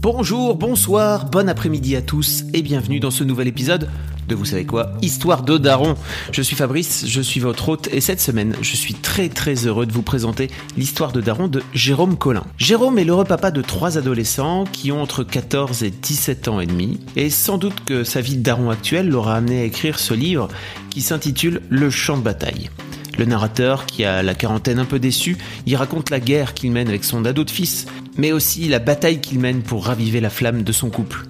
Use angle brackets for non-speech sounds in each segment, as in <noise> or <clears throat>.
Bonjour, bonsoir, bon après-midi à tous et bienvenue dans ce nouvel épisode de Vous savez quoi Histoire de Daron. Je suis Fabrice, je suis votre hôte et cette semaine, je suis très très heureux de vous présenter l'histoire de Daron de Jérôme Collin. Jérôme est l'heureux papa de trois adolescents qui ont entre 14 et 17 ans et demi et sans doute que sa vie de Daron actuelle l'aura amené à écrire ce livre qui s'intitule Le champ de bataille. Le narrateur, qui a la quarantaine un peu déçu, y raconte la guerre qu'il mène avec son ado de fils, mais aussi la bataille qu'il mène pour raviver la flamme de son couple.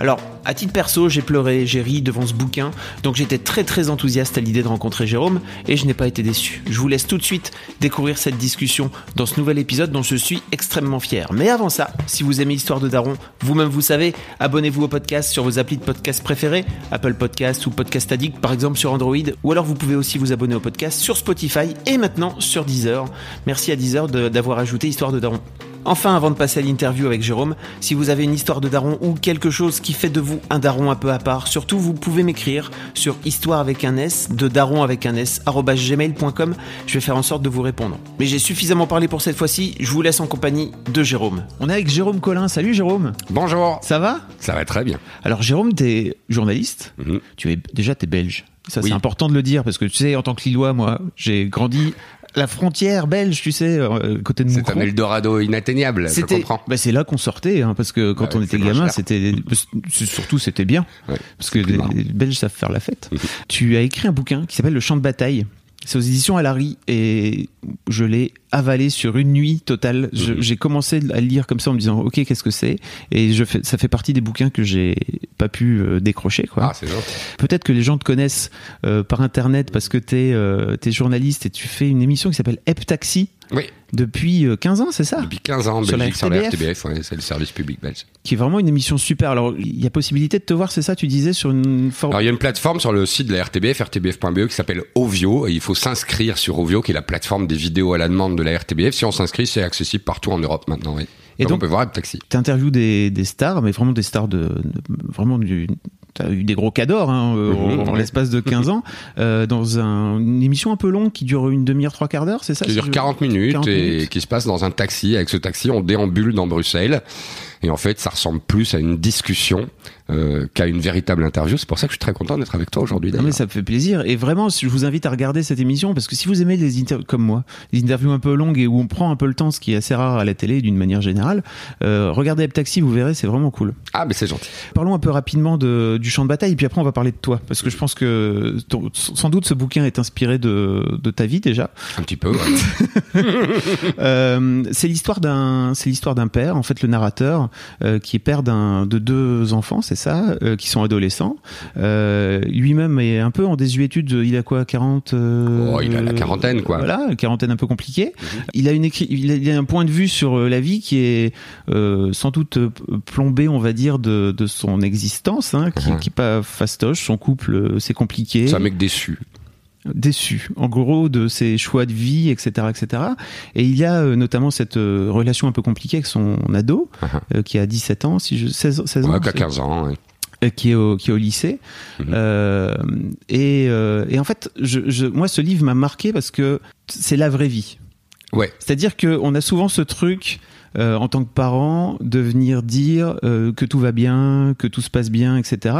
Alors, à titre perso, j'ai pleuré, j'ai ri devant ce bouquin, donc j'étais très très enthousiaste à l'idée de rencontrer Jérôme, et je n'ai pas été déçu. Je vous laisse tout de suite découvrir cette discussion dans ce nouvel épisode dont je suis extrêmement fier. Mais avant ça, si vous aimez Histoire de Daron, vous-même vous savez, abonnez-vous au podcast sur vos applis de podcast préférés, Apple Podcast ou Podcast Addict par exemple sur Android, ou alors vous pouvez aussi vous abonner au podcast sur Spotify et maintenant sur Deezer. Merci à Deezer de- d'avoir ajouté Histoire de Daron. Enfin, avant de passer à l'interview avec Jérôme, si vous avez une histoire de daron ou quelque chose qui fait de vous un daron un peu à part, surtout vous pouvez m'écrire sur histoire avec un S, de daron avec un S, gmail.com. Je vais faire en sorte de vous répondre. Mais j'ai suffisamment parlé pour cette fois-ci, je vous laisse en compagnie de Jérôme. On est avec Jérôme Collin. Salut Jérôme. Bonjour. Ça va? Ça va très bien. Alors Jérôme, t'es journaliste. Mhm. Tu es déjà t'es belge. Ça Oui. c'est important de le dire parce que tu sais en tant que Lillois, moi, j'ai grandi la frontière belge, tu sais, euh, côté de C'est un Eldorado inatteignable, je comprends. bah c'est là qu'on sortait, hein, parce que quand Ouais, on était gamin, c'était surtout c'était bien, Ouais, parce que les, Belges savent faire la fête. <laughs> Tu as écrit un bouquin qui s'appelle Le Champ de bataille. C'est aux éditions Alary et je l'ai avalé sur une nuit totale. Mhm. J'ai commencé à lire comme ça en me disant ok qu'est-ce que c'est? Et je fais, ça fait partie des bouquins que j'ai pas pu euh, décrocher quoi. Ah. Peut-être que les gens te connaissent euh, par internet parce que t'es euh, es journaliste et tu fais une émission qui s'appelle Hep Taxi Oui, depuis euh, 15 ans c'est ça depuis 15 ans en Sur la sur la RTBF. Ouais, c'est le service public belge. qui est vraiment une émission super. Alors, il y a possibilité de te voir, c'est ça, tu disais, sur une forme. Alors, il y a une plateforme sur le site de la RTBF, rtbf.be, qui s'appelle Ovio, et il faut s'inscrire sur Ovio, qui est la plateforme des vidéos à la demande de la RTBF. Si on s'inscrit, c'est accessible partout en Europe maintenant, oui. Et donc, donc- on peut voir le taxi. Tu interviews des, des stars, mais vraiment des stars de. de- vraiment du. T'as eu des gros cadors hein, euh, Mhm, en, ouais. l'espace de <laughs> 15 ans, euh, dans un- une émission un peu longue qui dure une demi-heure, trois quarts d'heure, c'est ça qui dure je- 40 minutes 40 et minutes. qui se passe dans un taxi. Avec ce taxi, on déambule dans Bruxelles. Et en fait, ça ressemble plus à une discussion euh, qu'à une véritable interview. C'est pour ça que je suis très content d'être avec toi aujourd'hui. Non mais ça me fait plaisir et vraiment je vous invite à regarder cette émission parce que si vous aimez les interviews comme moi, les interviews un peu longues et où on prend un peu le temps, ce qui est assez rare à la télé d'une manière générale, euh, regardez Hep Taxi, vous verrez, c'est vraiment cool. Ah, mais c'est gentil. Parlons un peu rapidement de, du champ de bataille, puis après on va parler de toi, parce que je pense que ton- sans doute ce bouquin est inspiré de, de ta vie déjà. Un petit peu. ouais. <laughs> Euh, c'est l'histoire d'un, c'est l'histoire d'un père, en fait le narrateur, euh, qui est père d'un, de deux enfants, c'est ça, euh, qui sont adolescents. Euh, lui-même est un peu en désuétude. Il a quoi, 40 euh, Oh, il a la quarantaine, quoi. Voilà, une quarantaine un peu compliquée. Mhm. Il a une il a, il a un point de vue sur euh, la vie qui est sans doute plombé, on va dire, de, de son existence, hein, qui, Mhm. qui est pas fastoche. Son couple, c'est compliqué C'est un mec déçu. Déçu, en gros, de ses choix de vie, etc., etc. Et il y a euh, notamment cette euh, relation un peu compliquée avec son ado, Mhm. euh, qui a 17 ans, si je 16, 16 ans, c'est- 15 ans. euh, qui est au qui est au lycée. Mhm. Euh, et, et en fait, je, je, moi, ce livre m'a marqué parce que c'est la vraie vie. Ouais. C'est-à-dire qu'on a souvent ce truc. euh, en tant que parent, de venir dire euh, que tout va bien, que tout se passe bien, etc.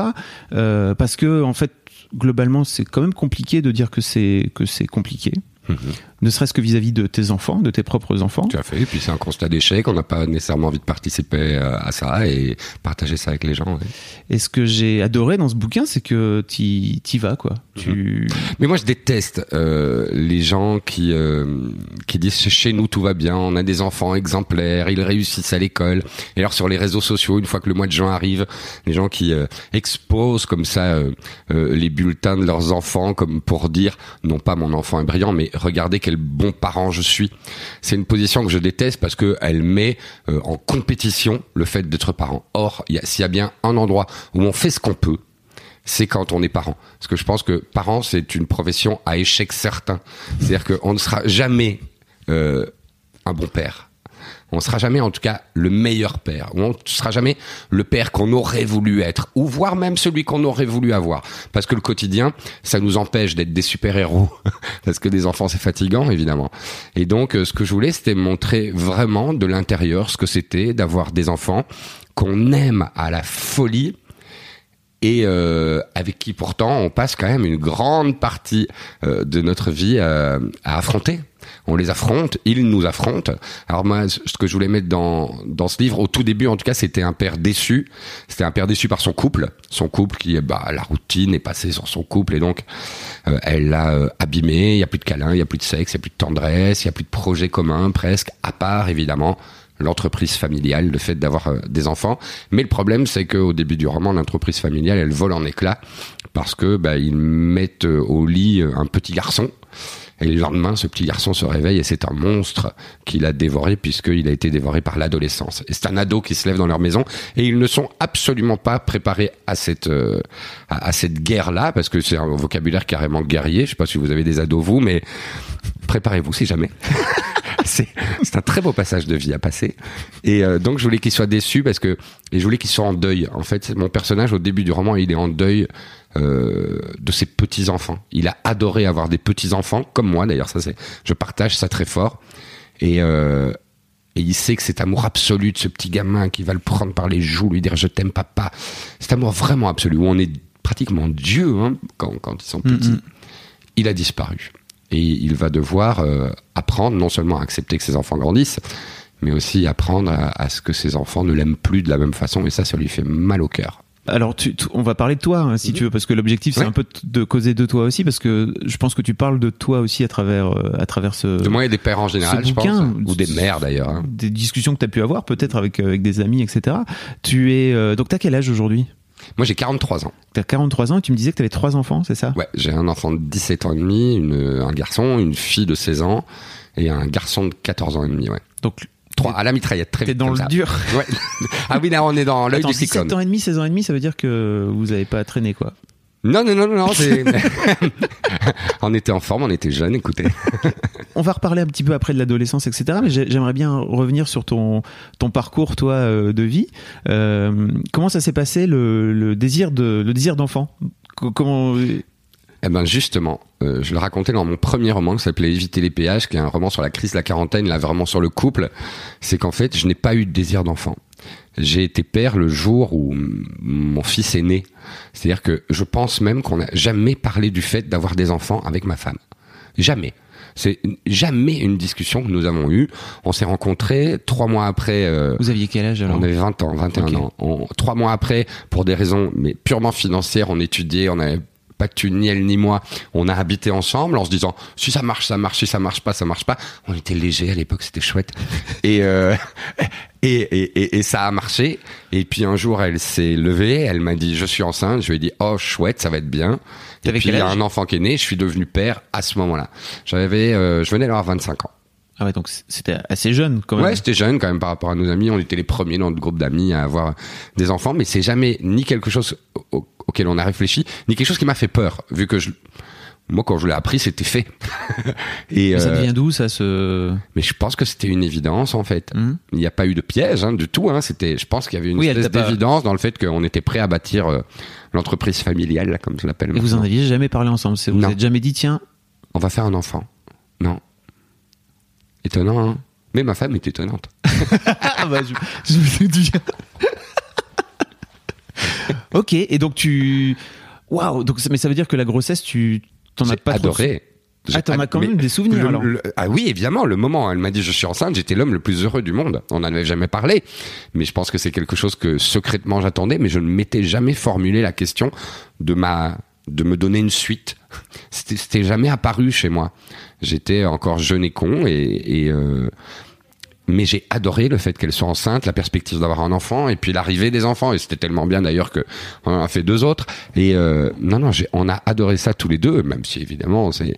Euh, parce que en fait, globalement, c'est quand même compliqué de dire que c'est que c'est compliqué. Mhm. Ne serait-ce que vis-à-vis de tes enfants, de tes propres enfants. Tout à fait. Et puis c'est un constat d'échec. On n'a pas nécessairement envie de participer euh, à ça et partager ça avec les gens. ouais. Et ce que j'ai adoré dans ce bouquin, c'est que t'y y vas, quoi. Tu... Mais moi, je déteste euh, les gens qui euh, qui disent chez nous tout va bien, on a des enfants exemplaires, ils réussissent à l'école. Et alors sur les réseaux sociaux, une fois que le mois de juin arrive, les gens qui euh, exposent comme ça les bulletins de leurs enfants, comme pour dire non pas mon enfant est brillant, mais regardez quel quel bon parent je suis. C'est une position que je déteste parce que elle met euh, en compétition le fait d'être parent. Or, s'il y a bien un endroit où on fait ce qu'on peut, c'est quand on est parent. Parce que je pense que parent, c'est une profession à échec certain. C'est-à-dire qu'on ne sera jamais euh, un bon père. On sera jamais, en tout cas, le meilleur père. On sera jamais le père qu'on aurait voulu être, ou voire même celui qu'on aurait voulu avoir. Parce que le quotidien, ça nous empêche d'être des super-héros. <laughs> Parce que des enfants, c'est fatigant, évidemment. Et donc, euh, ce que je voulais, c'était montrer vraiment de l'intérieur ce que c'était d'avoir des enfants qu'on aime à la folie, et euh, avec qui pourtant on passe quand même une grande partie euh, de notre vie à affronter on les affronte, ils nous affrontent. Alors moi, ce que je voulais mettre dans dans ce livre, au tout début, en tout cas, c'était un père déçu. C'était un père déçu par son couple, son couple qui, bah, la routine est passée sur son couple et donc euh, elle l'a euh, abîmé. Il y a plus de câlins, il y a plus de sexe, il y a plus de tendresse, il y a plus de projet commun, presque, à part évidemment l'entreprise familiale, le fait d'avoir euh, des enfants. Mais le problème, c'est qu'au début du roman, l'entreprise familiale, elle vole en éclats parce que bah, ils mettent au lit un petit garçon et le lendemain, ce petit garçon se réveille et c'est un monstre qu'il a dévoré puisqu'il a été dévoré par l'adolescence. Et c'est un ado qui se lève dans leur maison et ils ne sont absolument pas préparés à cette euh, à, cette guerre-là parce que c'est un vocabulaire carrément guerrier. Je sais pas si vous avez des ados vous, mais préparez-vous si jamais. <laughs> c'est un très beau passage de vie à passer. Et euh, donc je voulais qu'il soit déçu parce que et je voulais qu'il soit en deuil. En fait, mon personnage au début du roman, il est en deuil euh, de ses petits enfants. Il a adoré avoir des petits enfants, comme moi d'ailleurs. Ça, c'est, je partage ça très fort. Et euh, et il sait que cet amour absolu de ce petit gamin qui va le prendre par les joues, lui dire je t'aime papa, cet amour vraiment absolu où on est pratiquement Dieu hein, quand, quand ils sont petits, il a disparu. Et il va devoir euh, apprendre non seulement à accepter que ses enfants grandissent, mais aussi apprendre à, à ce que ses enfants ne l'aiment plus de la même façon. Et ça, ça lui fait mal au cœur. Alors, tu, on va parler de toi, hein, si mhm. tu veux, parce que l'objectif, c'est un peu de causer de toi aussi, parce que je pense que tu parles de toi aussi à travers, euh, à travers ce. De moi et des pères en général, je pense, ou des mères d'ailleurs. Hein. Des discussions que tu as pu avoir, peut-être avec, euh, avec des amis, etc. Tu es, euh, donc, t'as quel âge aujourd'hui? Moi, j'ai 43 ans. T'as 43 ans et tu me disais que t'avais trois enfants, c'est ça? Ouais, j'ai un enfant de 17 ans et demi, une, un garçon, une fille de 16 ans et un garçon de 14 ans et demi, ouais. Donc, à la mitraillette, très T'es dans le dur. Ouais. <laughs> Ah oui, là, on est dans l'œil du cyclone. 17 ans et demi, 16 ans et demi, ça veut dire que vous avez pas traîné, quoi. Non, non, non, non, non <laughs> on était en forme, on était jeunes, écoutez. <laughs> on va reparler un petit peu après de l'adolescence, etc. Mais j'aimerais bien revenir sur ton, ton parcours, toi, euh, de vie. Euh, comment ça s'est passé, le, le désir de, le désir d'enfant? Comment eh ben justement, euh, je le racontais dans mon premier roman qui s'appelait Éviter les péages, qui est un roman sur la crise de la quarantaine, là vraiment sur le couple. C'est qu'en fait, je n'ai pas eu de désir d'enfant. J'ai été père le jour où mon fils est né. C'est-à-dire que je pense même qu'on n'a jamais parlé du fait d'avoir des enfants avec ma femme. Jamais. C'est jamais une discussion que nous avons eue. On s'est rencontrés trois mois après. Euh, Vous aviez quel âge alors? On avait 20 ans, 21 ans. trois mois après, pour des raisons mais purement financières, on étudiait, on avait pas que tu ni elle ni moi, on a habité ensemble en se disant si ça marche, ça marche, si ça marche pas, ça marche pas. On était léger à l'époque, c'était chouette. <laughs> Et, euh, et, et, et, ça a marché. Et puis un jour, elle s'est levée, elle m'a dit je suis enceinte. Je lui ai dit oh chouette, ça va être bien. Et puis il y a un enfant qui est né, je suis devenu père à ce moment-là. J'avais, euh, je venais d'avoir 25 ans. Ah ouais, donc c'était assez jeune quand même. Ouais, c'était jeune quand même par rapport à nos amis. On était les premiers dans notre groupe d'amis à avoir des enfants, mais c'est jamais ni quelque chose auquel on a réfléchi, ni quelque chose qui m'a fait peur, vu que je, moi quand je l'ai appris, c'était fait. <laughs> Et ça euh, vient d'où ça se Mais je pense que c'était une évidence en fait. Hum. Il n'y a pas eu de piège hein, du tout. Hein. C'était, je pense qu'il y avait une espèce d'évidence dans le fait qu'on était prêt à bâtir euh, l'entreprise familiale, comme je l'appelle. Et vous en aviez jamais parlé ensemble Vous êtes jamais dit tiens, on va faire un enfant Non. Étonnant, hein Mais ma femme est étonnante. <laughs> ah bah, je, je me dis. ok, et donc tu. Waouh, donc mais ça veut dire que la grossesse, tu t'en as pas adoré. Ah, t'en as quand même des souvenirs alors. ah oui, évidemment, le moment, elle m'a dit je suis enceinte, j'étais l'homme le plus heureux du monde. On n'en avait jamais parlé, mais je pense que c'est quelque chose que secrètement j'attendais, mais je ne m'étais jamais formulé la question de ma de me donner une suite. <laughs> C'était jamais apparu chez moi. J'étais encore jeune et con et, euh, mais j'ai adoré le fait qu'elle soit enceinte, la perspective d'avoir un enfant et puis l'arrivée des enfants et c'était tellement bien d'ailleurs que on en a fait deux autres et euh, non non on a adoré ça tous les deux même si évidemment c'est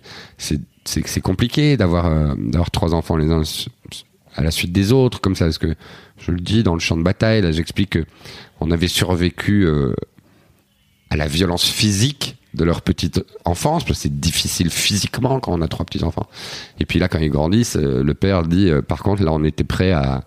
c'est compliqué d'avoir euh, d'avoir trois enfants les uns à la suite des autres comme ça parce que je le dis dans le champ de bataille là j'explique que on avait survécu à la violence physique de leur petite enfance parce que c'est difficile physiquement quand on a trois petits enfants et puis là quand ils grandissent euh, le père dit euh, par contre là on était prêt à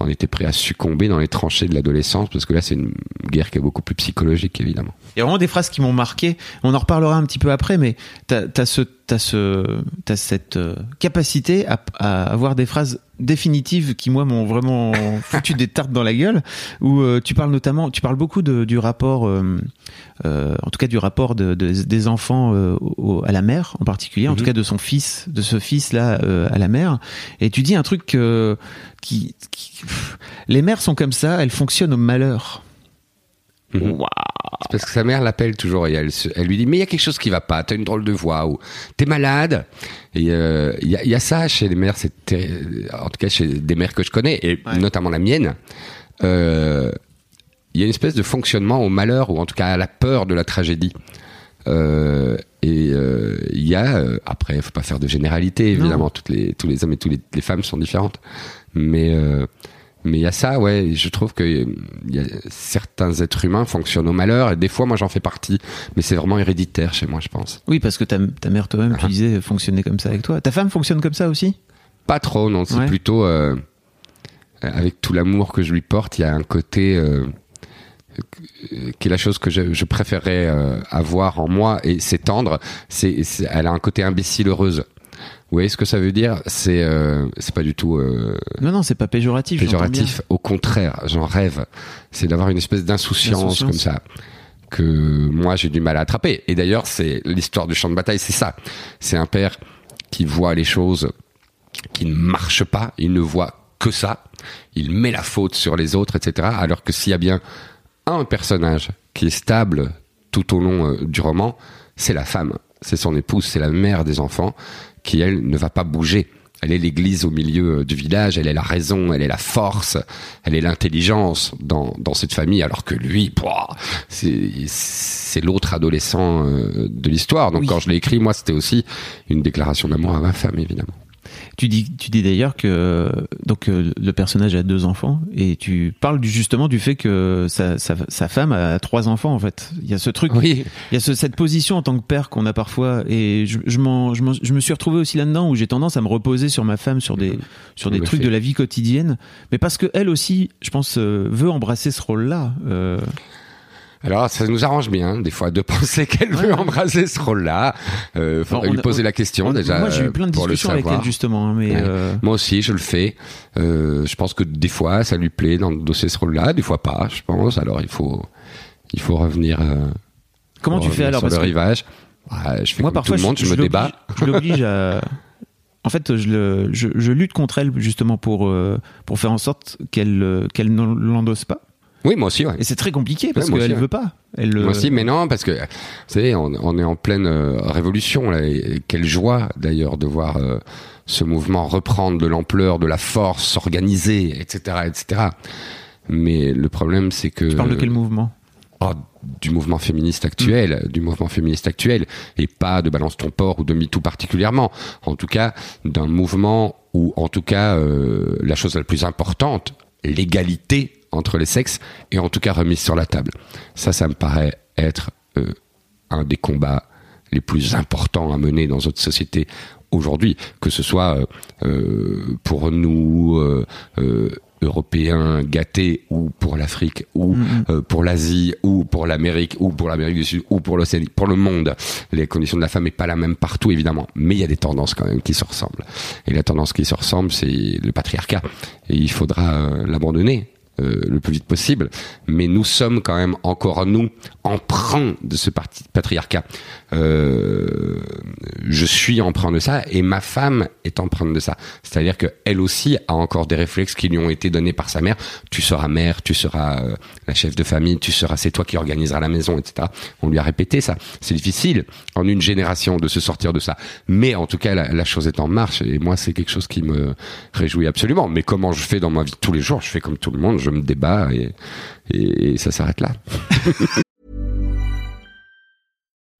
on était prêt à succomber dans les tranchées de l'adolescence parce que là c'est une guerre qui est beaucoup plus psychologique évidemment Il y a vraiment des phrases qui m'ont marqué. On en reparlera un petit peu après, mais t'as as ce, t'as ce, t'as cette euh, capacité à, à avoir des phrases définitives qui moi m'ont vraiment <laughs> foutu des tartes dans la gueule. Où euh, tu parles notamment, tu parles beaucoup de, du rapport, euh, euh, en tout cas du rapport de, de- des enfants au- à la mère en particulier, en tout cas de son fils, de ce fils là à la mère. Et tu dis un truc qui, qui- pff, les mères sont comme ça, elles fonctionnent au malheur. Mhm. Waouh. C'est parce que sa mère l'appelle toujours et elle, lui dit mais il y a quelque chose qui va pas, t'as une drôle de voix ou t'es malade. Et euh, il y, a, il y a ça chez les mères, c'est terri- en tout cas chez des mères que je connais et Ouais. notamment la mienne. euh, Il y a une espèce de fonctionnement au malheur ou en tout cas à la peur de la tragédie. Euh, et euh, il y a euh, après, faut pas faire de généralité évidemment. Toutes les tous les hommes et toutes les, les femmes sont différentes, mais euh, mais il y a ça, ouais. Je trouve que euh, y a, certains êtres humains fonctionnent au malheur et des fois, moi, j'en fais partie. Mais c'est vraiment héréditaire chez moi, je pense. Oui, parce que ta, ta mère toi-même, tu Ah. disais, fonctionnait comme ça avec toi. Ta femme fonctionne comme ça aussi? Pas trop, non. C'est Ouais. plutôt euh, avec tout l'amour que je lui porte, il y a un côté euh, euh, qui est la chose que je, je préférais euh, avoir en moi et s'étendre. C'est, c'est- elle a un côté imbécile heureuse. Vous voyez ce que ça veut dire? C'est euh, c'est pas du tout euh, Non, non, c'est pas péjoratif. péjoratif. Au contraire, j'en rêve. C'est d'avoir une espèce d'insouciance D'insouciance. comme ça que moi j'ai du mal à attraper. Et d'ailleurs, c'est l'histoire du champ de bataille, c'est ça. C'est un père qui voit les choses qui ne marchent pas, il ne voit que ça. Il met la faute sur les autres, etc. Alors que s'il y a bien un personnage qui est stable tout au long euh, du roman, c'est la femme, c'est son épouse, c'est la mère des enfants qui, elle, ne va pas bouger. Elle est l'église au milieu euh, du village, elle est la raison, elle est la force, elle est l'intelligence dans, dans cette famille, alors que lui, c'est c'est l'autre adolescent euh, de l'histoire. Donc Oui. quand je l'ai écrit, moi, c'était aussi une déclaration d'amour à ma femme, évidemment. Tu dis, tu dis d'ailleurs que donc euh, le personnage a deux enfants et tu parles du, justement du fait que sa, sa, sa femme a trois enfants en fait. Il y a ce truc, Oui, il y a ce- cette position en tant que père qu'on a parfois et je, je, m'en- je, m'en- je me suis retrouvé aussi là-dedans où j'ai tendance à me reposer sur ma femme sur des sur des trucs de la vie quotidienne, mais parce que elle aussi, je pense, euh, veut embrasser ce rôle-là. Euh, Alors ça nous arrange bien des fois de <laughs> penser qu'elle veut embrasser ce rôle-là. Euh, faudrait lui a- poser la question on- déjà. moi, j'ai eu euh, plein de discussions avec elle justement, hein, mais Ouais. euh, Moi aussi, je le fais. Euh, je pense que des fois, ça lui plaît d'endosser ce rôle-là, des fois pas, je pense. Alors il faut, il faut revenir. euh, comment tu revenir fais alors sur parce le que- rivage Je fais Moi, comme parfois, tout le monde, je, me débat. Je l'oblige à. <laughs> En fait, je, le, je, lutte contre elle justement pour, pour faire en sorte qu'elle qu'elle ne l'endosse pas. Oui, moi aussi. Ouais. Et c'est très compliqué parce Ouais, qu'elle aussi, veut pas. Elle, Moi euh, aussi, mais non, parce que vous savez, on, on est en pleine euh, révolution. Là, et quelle joie d'ailleurs de voir euh, ce mouvement reprendre de l'ampleur, de la force, s'organiser, etc., etc. Mais le problème, c'est que Tu parles de quel mouvement? Oh, du mouvement féministe actuel, du mouvement féministe actuel, et pas de Balance ton port ou de MeToo particulièrement. En tout cas, d'un mouvement où, en tout cas, euh, la chose la plus importante, l'égalité entre les sexes, est en tout cas remise sur la table. Ça, ça me paraît être euh, un des combats les plus importants à mener dans notre société aujourd'hui, que ce soit euh, euh, pour nous euh, Européens gâtés ou pour l'Afrique ou euh, pour l'Asie ou pour l'Amérique ou pour l'Amérique du Sud ou pour l'Océanie, pour le monde. Les conditions de la femme n'est pas la même partout évidemment, mais il y a des tendances quand même qui se ressemblent. Et la tendance qui se ressemble, c'est le patriarcat. Et il faudra l'abandonner euh, le plus vite possible. Mais nous sommes quand même encore nous emprunts de ce patriarcat. Euh, je suis emprunt de ça et ma femme est empreinte de ça. C'est-à-dire que elle aussi a encore des réflexes qui lui ont été donnés par sa mère. Tu seras mère, tu seras euh, la chef de famille, tu seras, c'est toi qui organiseras la maison, etc. On lui a répété ça. C'est difficile en une génération de se sortir de ça. Mais en tout cas, la, chose est en marche et moi, c'est quelque chose qui me réjouit absolument. Mais comment je fais dans ma vie tous les jours? Je fais comme tout le monde, je me débat et, et ça s'arrête là.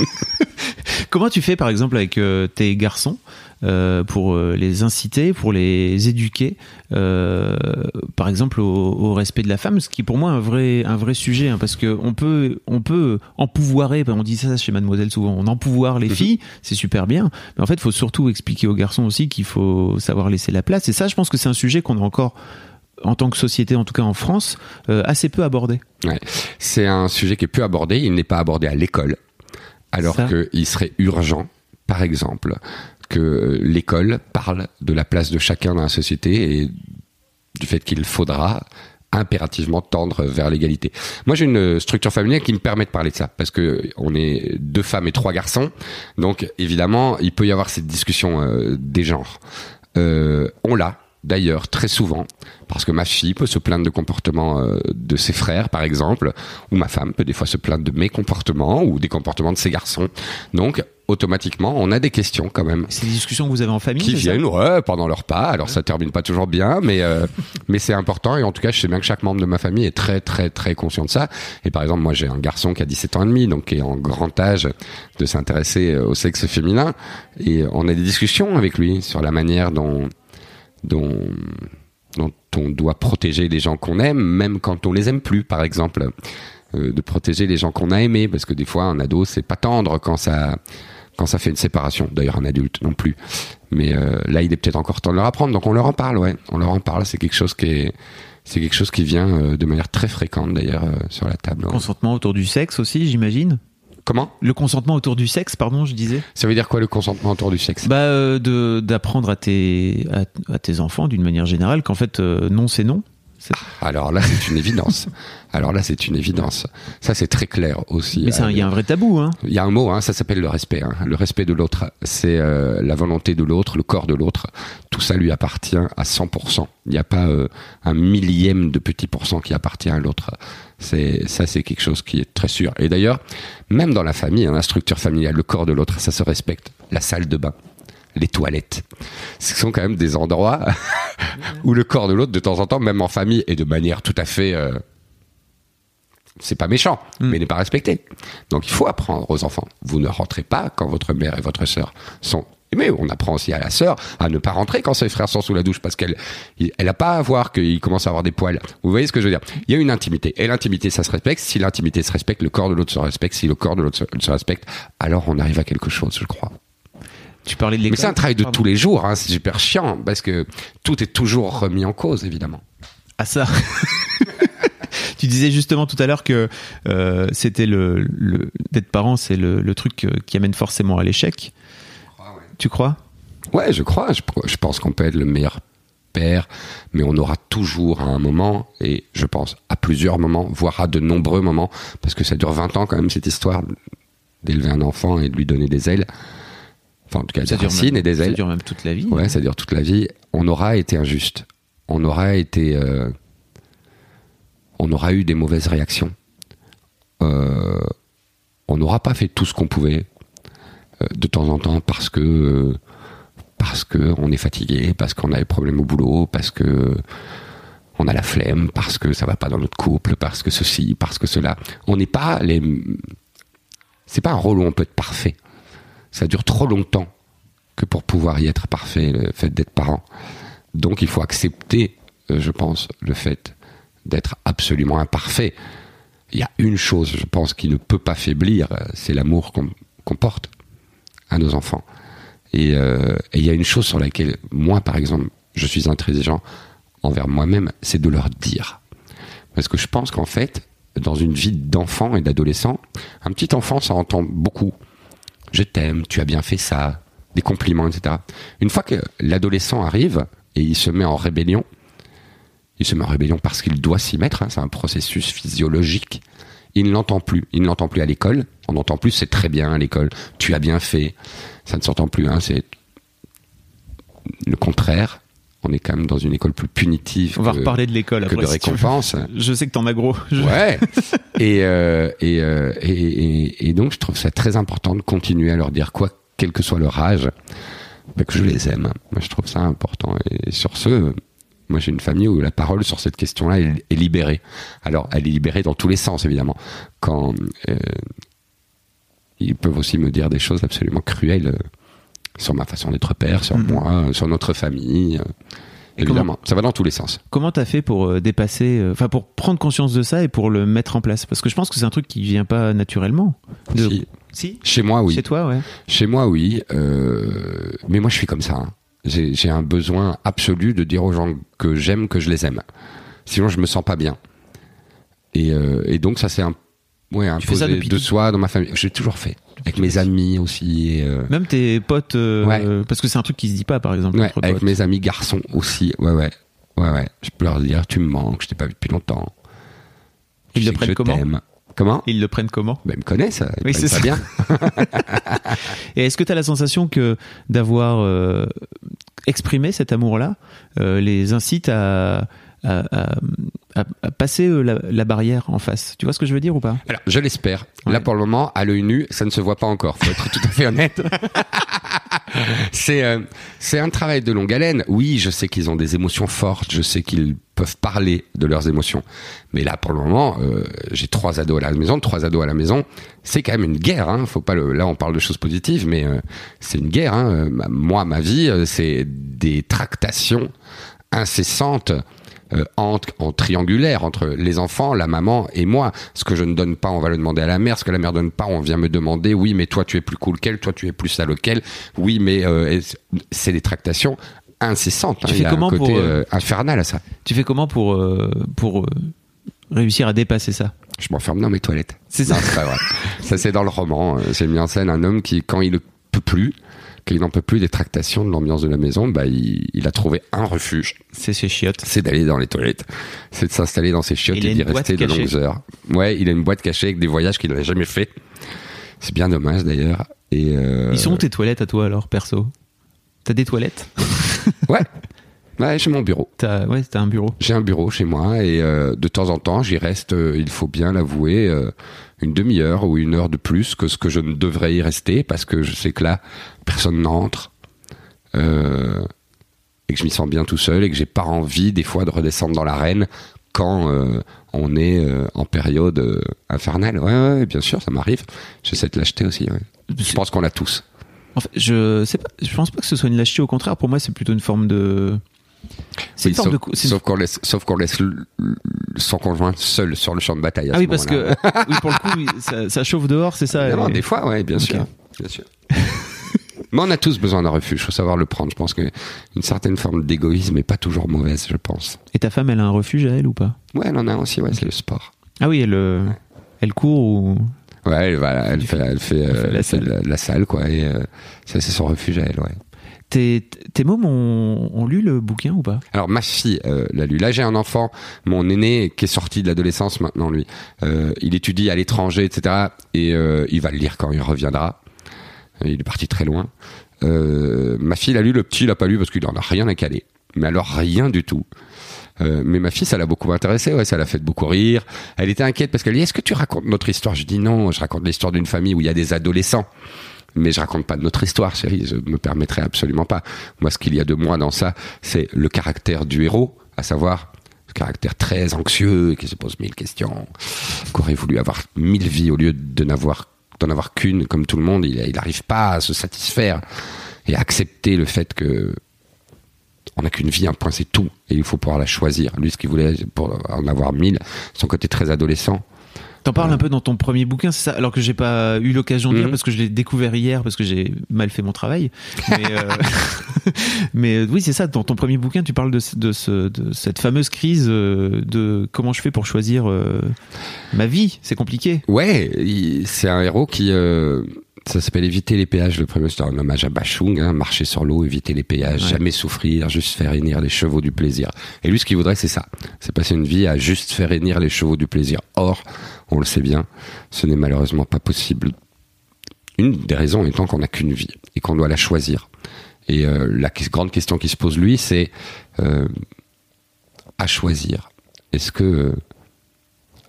<laughs> Comment tu fais par exemple avec euh, tes garçons euh, pour euh, les inciter, pour les éduquer, euh, par exemple au, au respect de la femme, ce qui est pour moi un vrai un vrai sujet, hein, parce que on peut on peut empouvoirer, ben, on dit ça chez Mademoiselle souvent, on empouvoire les filles, c'est super bien, mais en fait il faut surtout expliquer aux garçons aussi qu'il faut savoir laisser la place, et ça je pense que c'est un sujet qu'on a encore en tant que société, en tout cas en France, euh, assez peu abordé. Ouais. C'est un sujet qui est peu abordé. Il n'est pas abordé à l'école, alors qu'il serait urgent, par exemple, que l'école parle de la place de chacun dans la société et du fait qu'il faudra impérativement tendre vers l'égalité. Moi, j'ai une structure familiale qui me permet de parler de ça parce que on est deux femmes et trois garçons, donc évidemment, il peut y avoir cette discussion euh, des genres. Euh, on l'a d'ailleurs très souvent parce que ma fille peut se plaindre de comportements euh, de ses frères, par exemple, ou ma femme peut des fois se plaindre de mes comportements ou des comportements de ses garçons. Donc, automatiquement, on a des questions quand même C'est des discussions que vous avez en famille qui viennent ouais, pendant leur pas. Alors ça termine pas toujours bien, mais euh, <laughs> mais c'est important et en tout cas je sais bien que chaque membre de ma famille est très très très conscient de ça. Et par exemple moi j'ai un garçon qui a 17 ans et demi, donc qui est en grand âge de s'intéresser euh, au sexe féminin et on a des discussions avec lui sur la manière dont dont dont on doit protéger les gens qu'on aime, même quand on les aime plus, par exemple, Euh, de protéger les gens qu'on a aimés, parce que des fois un ado c'est pas tendre quand ça quand ça fait une séparation. D'ailleurs, un adulte non plus. Mais euh, là, il est peut-être encore temps de leur apprendre. Donc, on leur en parle, ouais. On leur en parle. C'est quelque chose qui est, c'est quelque chose qui vient euh, de manière très fréquente d'ailleurs sur la table. Consentement autour du sexe aussi, j'imagine? Comment Le consentement autour du sexe, pardon, je disais. Ça veut dire quoi le consentement autour du sexe? Bah, euh, de d'apprendre à tes à, à tes enfants d'une manière générale qu'en fait euh, non c'est non. C'est- Alors là, c'est une évidence. <laughs> Alors là, c'est une évidence. Ça, c'est très clair aussi. Mais un- il y a un vrai tabou, hein. Il y a un mot, hein, ça s'appelle le respect. hein. Le respect de l'autre, c'est euh, la volonté de l'autre, le corps de l'autre. Tout ça lui appartient à 100%. Il n'y a pas euh, un millième de petit pourcent qui appartient à l'autre. C'est ça, c'est quelque chose qui est très sûr. Et d'ailleurs, même dans la famille, hein, la structure familiale, le corps de l'autre, ça se respecte. La salle de bain, les toilettes, ce sont quand même des endroits <laughs> où le corps de l'autre, de temps en temps, même en famille, et de manière tout à fait euh, c'est pas méchant, mais n'est pas respecté. Donc il faut apprendre aux enfants. Vous ne rentrez pas quand votre mère et votre sœur sont. Mais on apprend aussi à la sœur à ne pas rentrer quand ses frères sont sous la douche parce qu'elle, elle a pas à voir qu'il commence à avoir des poils. Vous voyez ce que je veux dire? Il y a une intimité et l'intimité ça se respecte. Si l'intimité se respecte, le corps de l'autre se respecte. Si le corps de l'autre se, respecte, alors on arrive à quelque chose, je crois. Tu parlais de l'école. Mais c'est un travail de tous les jours. Hein, c'est super chiant parce que tout est toujours remis en cause, évidemment. Ah ça. <laughs> tu disais justement tout à l'heure que euh, c'était le, le d'être parent, c'est le, le truc euh, qui amène forcément à l'échec. Tu crois? Ouais, je crois. Je, je pense qu'on peut être le meilleur père, mais on aura toujours à un moment, et je pense à plusieurs moments, voire à de nombreux moments, parce que ça dure 20 ans quand même cette histoire d'élever un enfant et de lui donner des ailes. Enfin, en tout cas, des racines même, et des ça ailes. dure même toute la vie. Ouais, ça dure toute la vie. On aura été injuste. On aura été. euh, on aura eu des mauvaises réactions. Euh, on n'aura pas fait tout ce qu'on pouvait de temps en temps parce que euh, parce que on est fatigué, parce qu'on a des problèmes au boulot, parce que on a la flemme, parce que ça va pas dans notre couple, parce que ceci, parce que cela. On n'est pas les. C'est pas un rôle où on peut être parfait. Ça dure trop longtemps que pour pouvoir y être parfait, le fait d'être parent. Donc il faut accepter, euh, je pense, le fait d'être absolument imparfait. il y a une chose, je pense, qui ne peut pas faiblir, euh, c'est l'amour qu'on porte à nos enfants. Et euh, et il y a une chose sur laquelle, moi, par exemple, je suis intransigeant envers moi-même, c'est de leur dire. Parce que je pense qu'en fait, dans une vie d'enfant et d'adolescent, un petit enfant, ça entend beaucoup. Je t'aime, tu as bien fait ça, des compliments, etc. Une fois que l'adolescent arrive et il se met en rébellion, il se met en rébellion parce qu'il doit s'y mettre, hein, c'est un processus physiologique. Il ne l'entend plus. Il ne l'entend plus à l'école. On n'entend plus, c'est très bien à l'école. Tu as bien fait. Ça ne s'entend plus. Hein, c'est le contraire. On est quand même dans une école plus punitive. On va que- reparler de l'école que après. de si récompense. <laughs> Je sais que t'en as gros. <laughs> Je- Ouais. et, euh, et, euh, et, et, et donc, je trouve ça très important de continuer à leur dire quoi, quel que soit leur âge, bah, que je les aime. Moi, je trouve ça important. Et sur ce, moi, j'ai une famille où la parole sur cette question-là est, est libérée. Alors, elle est libérée dans tous les sens, évidemment. Quand euh, ils peuvent aussi me dire des choses absolument cruelles euh, sur ma façon d'être père, sur Mhm. moi, euh, sur notre famille. euh, Et évidemment, ça va dans tous les sens. Comment t'as fait pour dépasser, euh, enfin pour prendre conscience de ça et pour le mettre en place? Parce que je pense que c'est un truc qui vient pas naturellement. De- Si. Si Chez moi, oui. Chez toi, ouais. Chez moi, oui. euh, mais moi, je suis comme ça. hein. J'ai un besoin absolu de dire aux gens que j'aime que je les aime. Sinon, je me sens pas bien. Et, euh, et donc, ça c'est un, ouais, fais ça de soi dans ma famille. J'ai toujours fait. Avec mes amis aussi. Et, euh, Même tes potes, euh, Ouais. euh, parce que c'est un truc qui se dit pas, par exemple. ouais, entre avec potes. mes amis garçons aussi. Ouais, ouais. Ouais, ouais. Je peux leur dire, tu me manques, je t'ai pas vu depuis longtemps. Ils le prennent comment. Comment Ils le prennent comment ben, Ils me connaissent. Ils Oui, c'est ça bien. <laughs> Et est-ce que tu as la sensation que d'avoir euh, exprimé cet amour-là les incite à, à, à- à- à passer euh, la, la barrière en face Tu vois ce que je veux dire ou pas? Alors, je l'espère. Ouais. Là, pour le moment, à l'œil nu, ça ne se voit pas encore. Faut être tout à fait honnête. <laughs> c'est euh, c'est un travail de longue haleine. Oui, je sais qu'ils ont des émotions fortes. Je sais qu'ils peuvent parler de leurs émotions. Mais là, pour le moment, euh, j'ai trois ados à la maison, trois ados à la maison. C'est quand même une guerre. Hein. Faut pas le. Là, on parle de choses positives, mais euh, c'est une guerre. Hein. Moi, ma vie, c'est des tractations incessantes euh, en, en triangulaire entre les enfants, la maman et moi. Ce que je ne donne pas, on va le demander à la mère. Ce que la mère donne pas, on vient me demander. Oui, mais toi, tu es plus cool qu'elle. Toi, tu es plus sale qu'elle. Oui, mais euh, c'est- des tractations incessantes. Tu hein. fais Il y a comment un côté pour, euh, infernal à ça. Tu fais comment pour, pour réussir à dépasser ça? Je m'enferme dans mes toilettes. C'est ça c'est pas vrai. ça, c'est dans le roman. C'est mis en scène un homme qui, quand il ne peut plus, qu'il n'en peut plus des tractations de l'ambiance de la maison, bah, il, il a trouvé un refuge. C'est chez Chiottes. c'est d'aller dans les toilettes, c'est de s'installer dans ses chiottes Il et d'y rester de longues heures. Ouais, il a une boîte cachée avec des voyages qu'il n'avait jamais fait. C'est bien dommage d'ailleurs. Et euh, Ils sont où tes toilettes à toi alors, perso? T'as des toilettes? <laughs> Ouais, ouais, chez mon bureau. T'as ouais, t'as un bureau. J'ai un bureau chez moi et euh, de temps en temps, j'y reste. euh, il faut bien l'avouer, euh, une demi-heure ou une heure de plus que ce que je ne devrais y rester parce que je sais que là, personne n'entre. Euh, et que je m'y sens bien tout seul et que j'ai pas envie des fois de redescendre dans l'arène quand euh, on est euh, en période infernale. Ouais, bien sûr, ça m'arrive. J'ai cette lâcheté aussi. Je pense qu'on l'a tous. Je sais pas, je pense pas que ce soit une lâcheté. Au contraire, pour moi, c'est plutôt une forme de. Oui, sauf de. sauf qu'on laisse, sauf qu'on laisse son conjoint seul sur le champ de bataille. à Ah ce oui, parce que <laughs> oui, pour le coup, oui, ça, ça chauffe dehors, c'est ça. Et- des fois, ouais, bien sûr, bien sûr. Mais on a tous besoin d'un refuge. Faut savoir le prendre. Je pense que une certaine forme d'égoïsme est pas toujours mauvaise. Je pense. Et ta femme, elle a un refuge à elle ou pas? Ouais, elle en a aussi. Ouais, c'est le sport. Ah oui, elle, euh, elle court ou. Ouais, elle, voilà, elle fait, elle fait, fait la salle. la, la salle, quoi. Et euh, ça, c'est son refuge à elle, ouais. Tes, tes mômes ont, lu le bouquin ou pas? Alors ma fille euh, l'a lu. Là j'ai un enfant, mon aîné qui est sorti de l'adolescence maintenant lui. Euh, il étudie à l'étranger, etc. Et euh, il va le lire quand il reviendra. Il est parti très loin. Ma fille l'a lu, le petit l'a pas lu parce qu'il en a rien à caler. Mais alors rien du tout. Mais ma fille, ça l'a beaucoup intéressé, ouais, ça l'a fait beaucoup rire. Elle était inquiète parce qu'elle dit Est-ce que tu racontes notre histoire? Je dis non, je raconte l'histoire d'une famille où il y a des adolescents. Mais je raconte pas notre histoire, chérie, je me permettrai absolument pas. Moi, ce qu'il y a de moi dans ça, c'est le caractère du héros, à savoir ce caractère très anxieux, qui se pose mille questions, qui aurait voulu avoir mille vies au lieu de n'avoir d'en avoir qu'une, comme tout le monde. Il il n'arrive pas à se satisfaire et à accepter le fait que on n'a qu'une vie, un point, c'est tout, et il faut pouvoir la choisir. Lui, ce qu'il voulait, pour en avoir mille, son côté très adolescent, T'en parles un peu dans ton premier bouquin, c'est ça? Alors que j'ai pas eu l'occasion de lire Mhm. parce que je l'ai découvert hier parce que j'ai mal fait mon travail. Mais, euh, <laughs> mais euh, oui, c'est ça. Dans ton premier bouquin, tu parles de, ce- de, ce, de cette fameuse crise euh, de comment je fais pour choisir euh, ma vie. C'est compliqué. Ouais, c'est un héros qui. euh, ça s'appelle Éviter les péages. Le premier, c'est un hommage à Bachung, hein, marcher sur l'eau, éviter les péages, Ouais. jamais souffrir, juste faire hennir les chevaux du plaisir. Et lui, ce qu'il voudrait, c'est ça. C'est passer une vie à juste faire hennir les chevaux du plaisir. Or, on le sait bien, ce n'est malheureusement pas possible. Une des raisons étant qu'on n'a qu'une vie et qu'on doit la choisir. Et euh, la grande question qui se pose lui, c'est euh, à choisir. Est-ce que euh,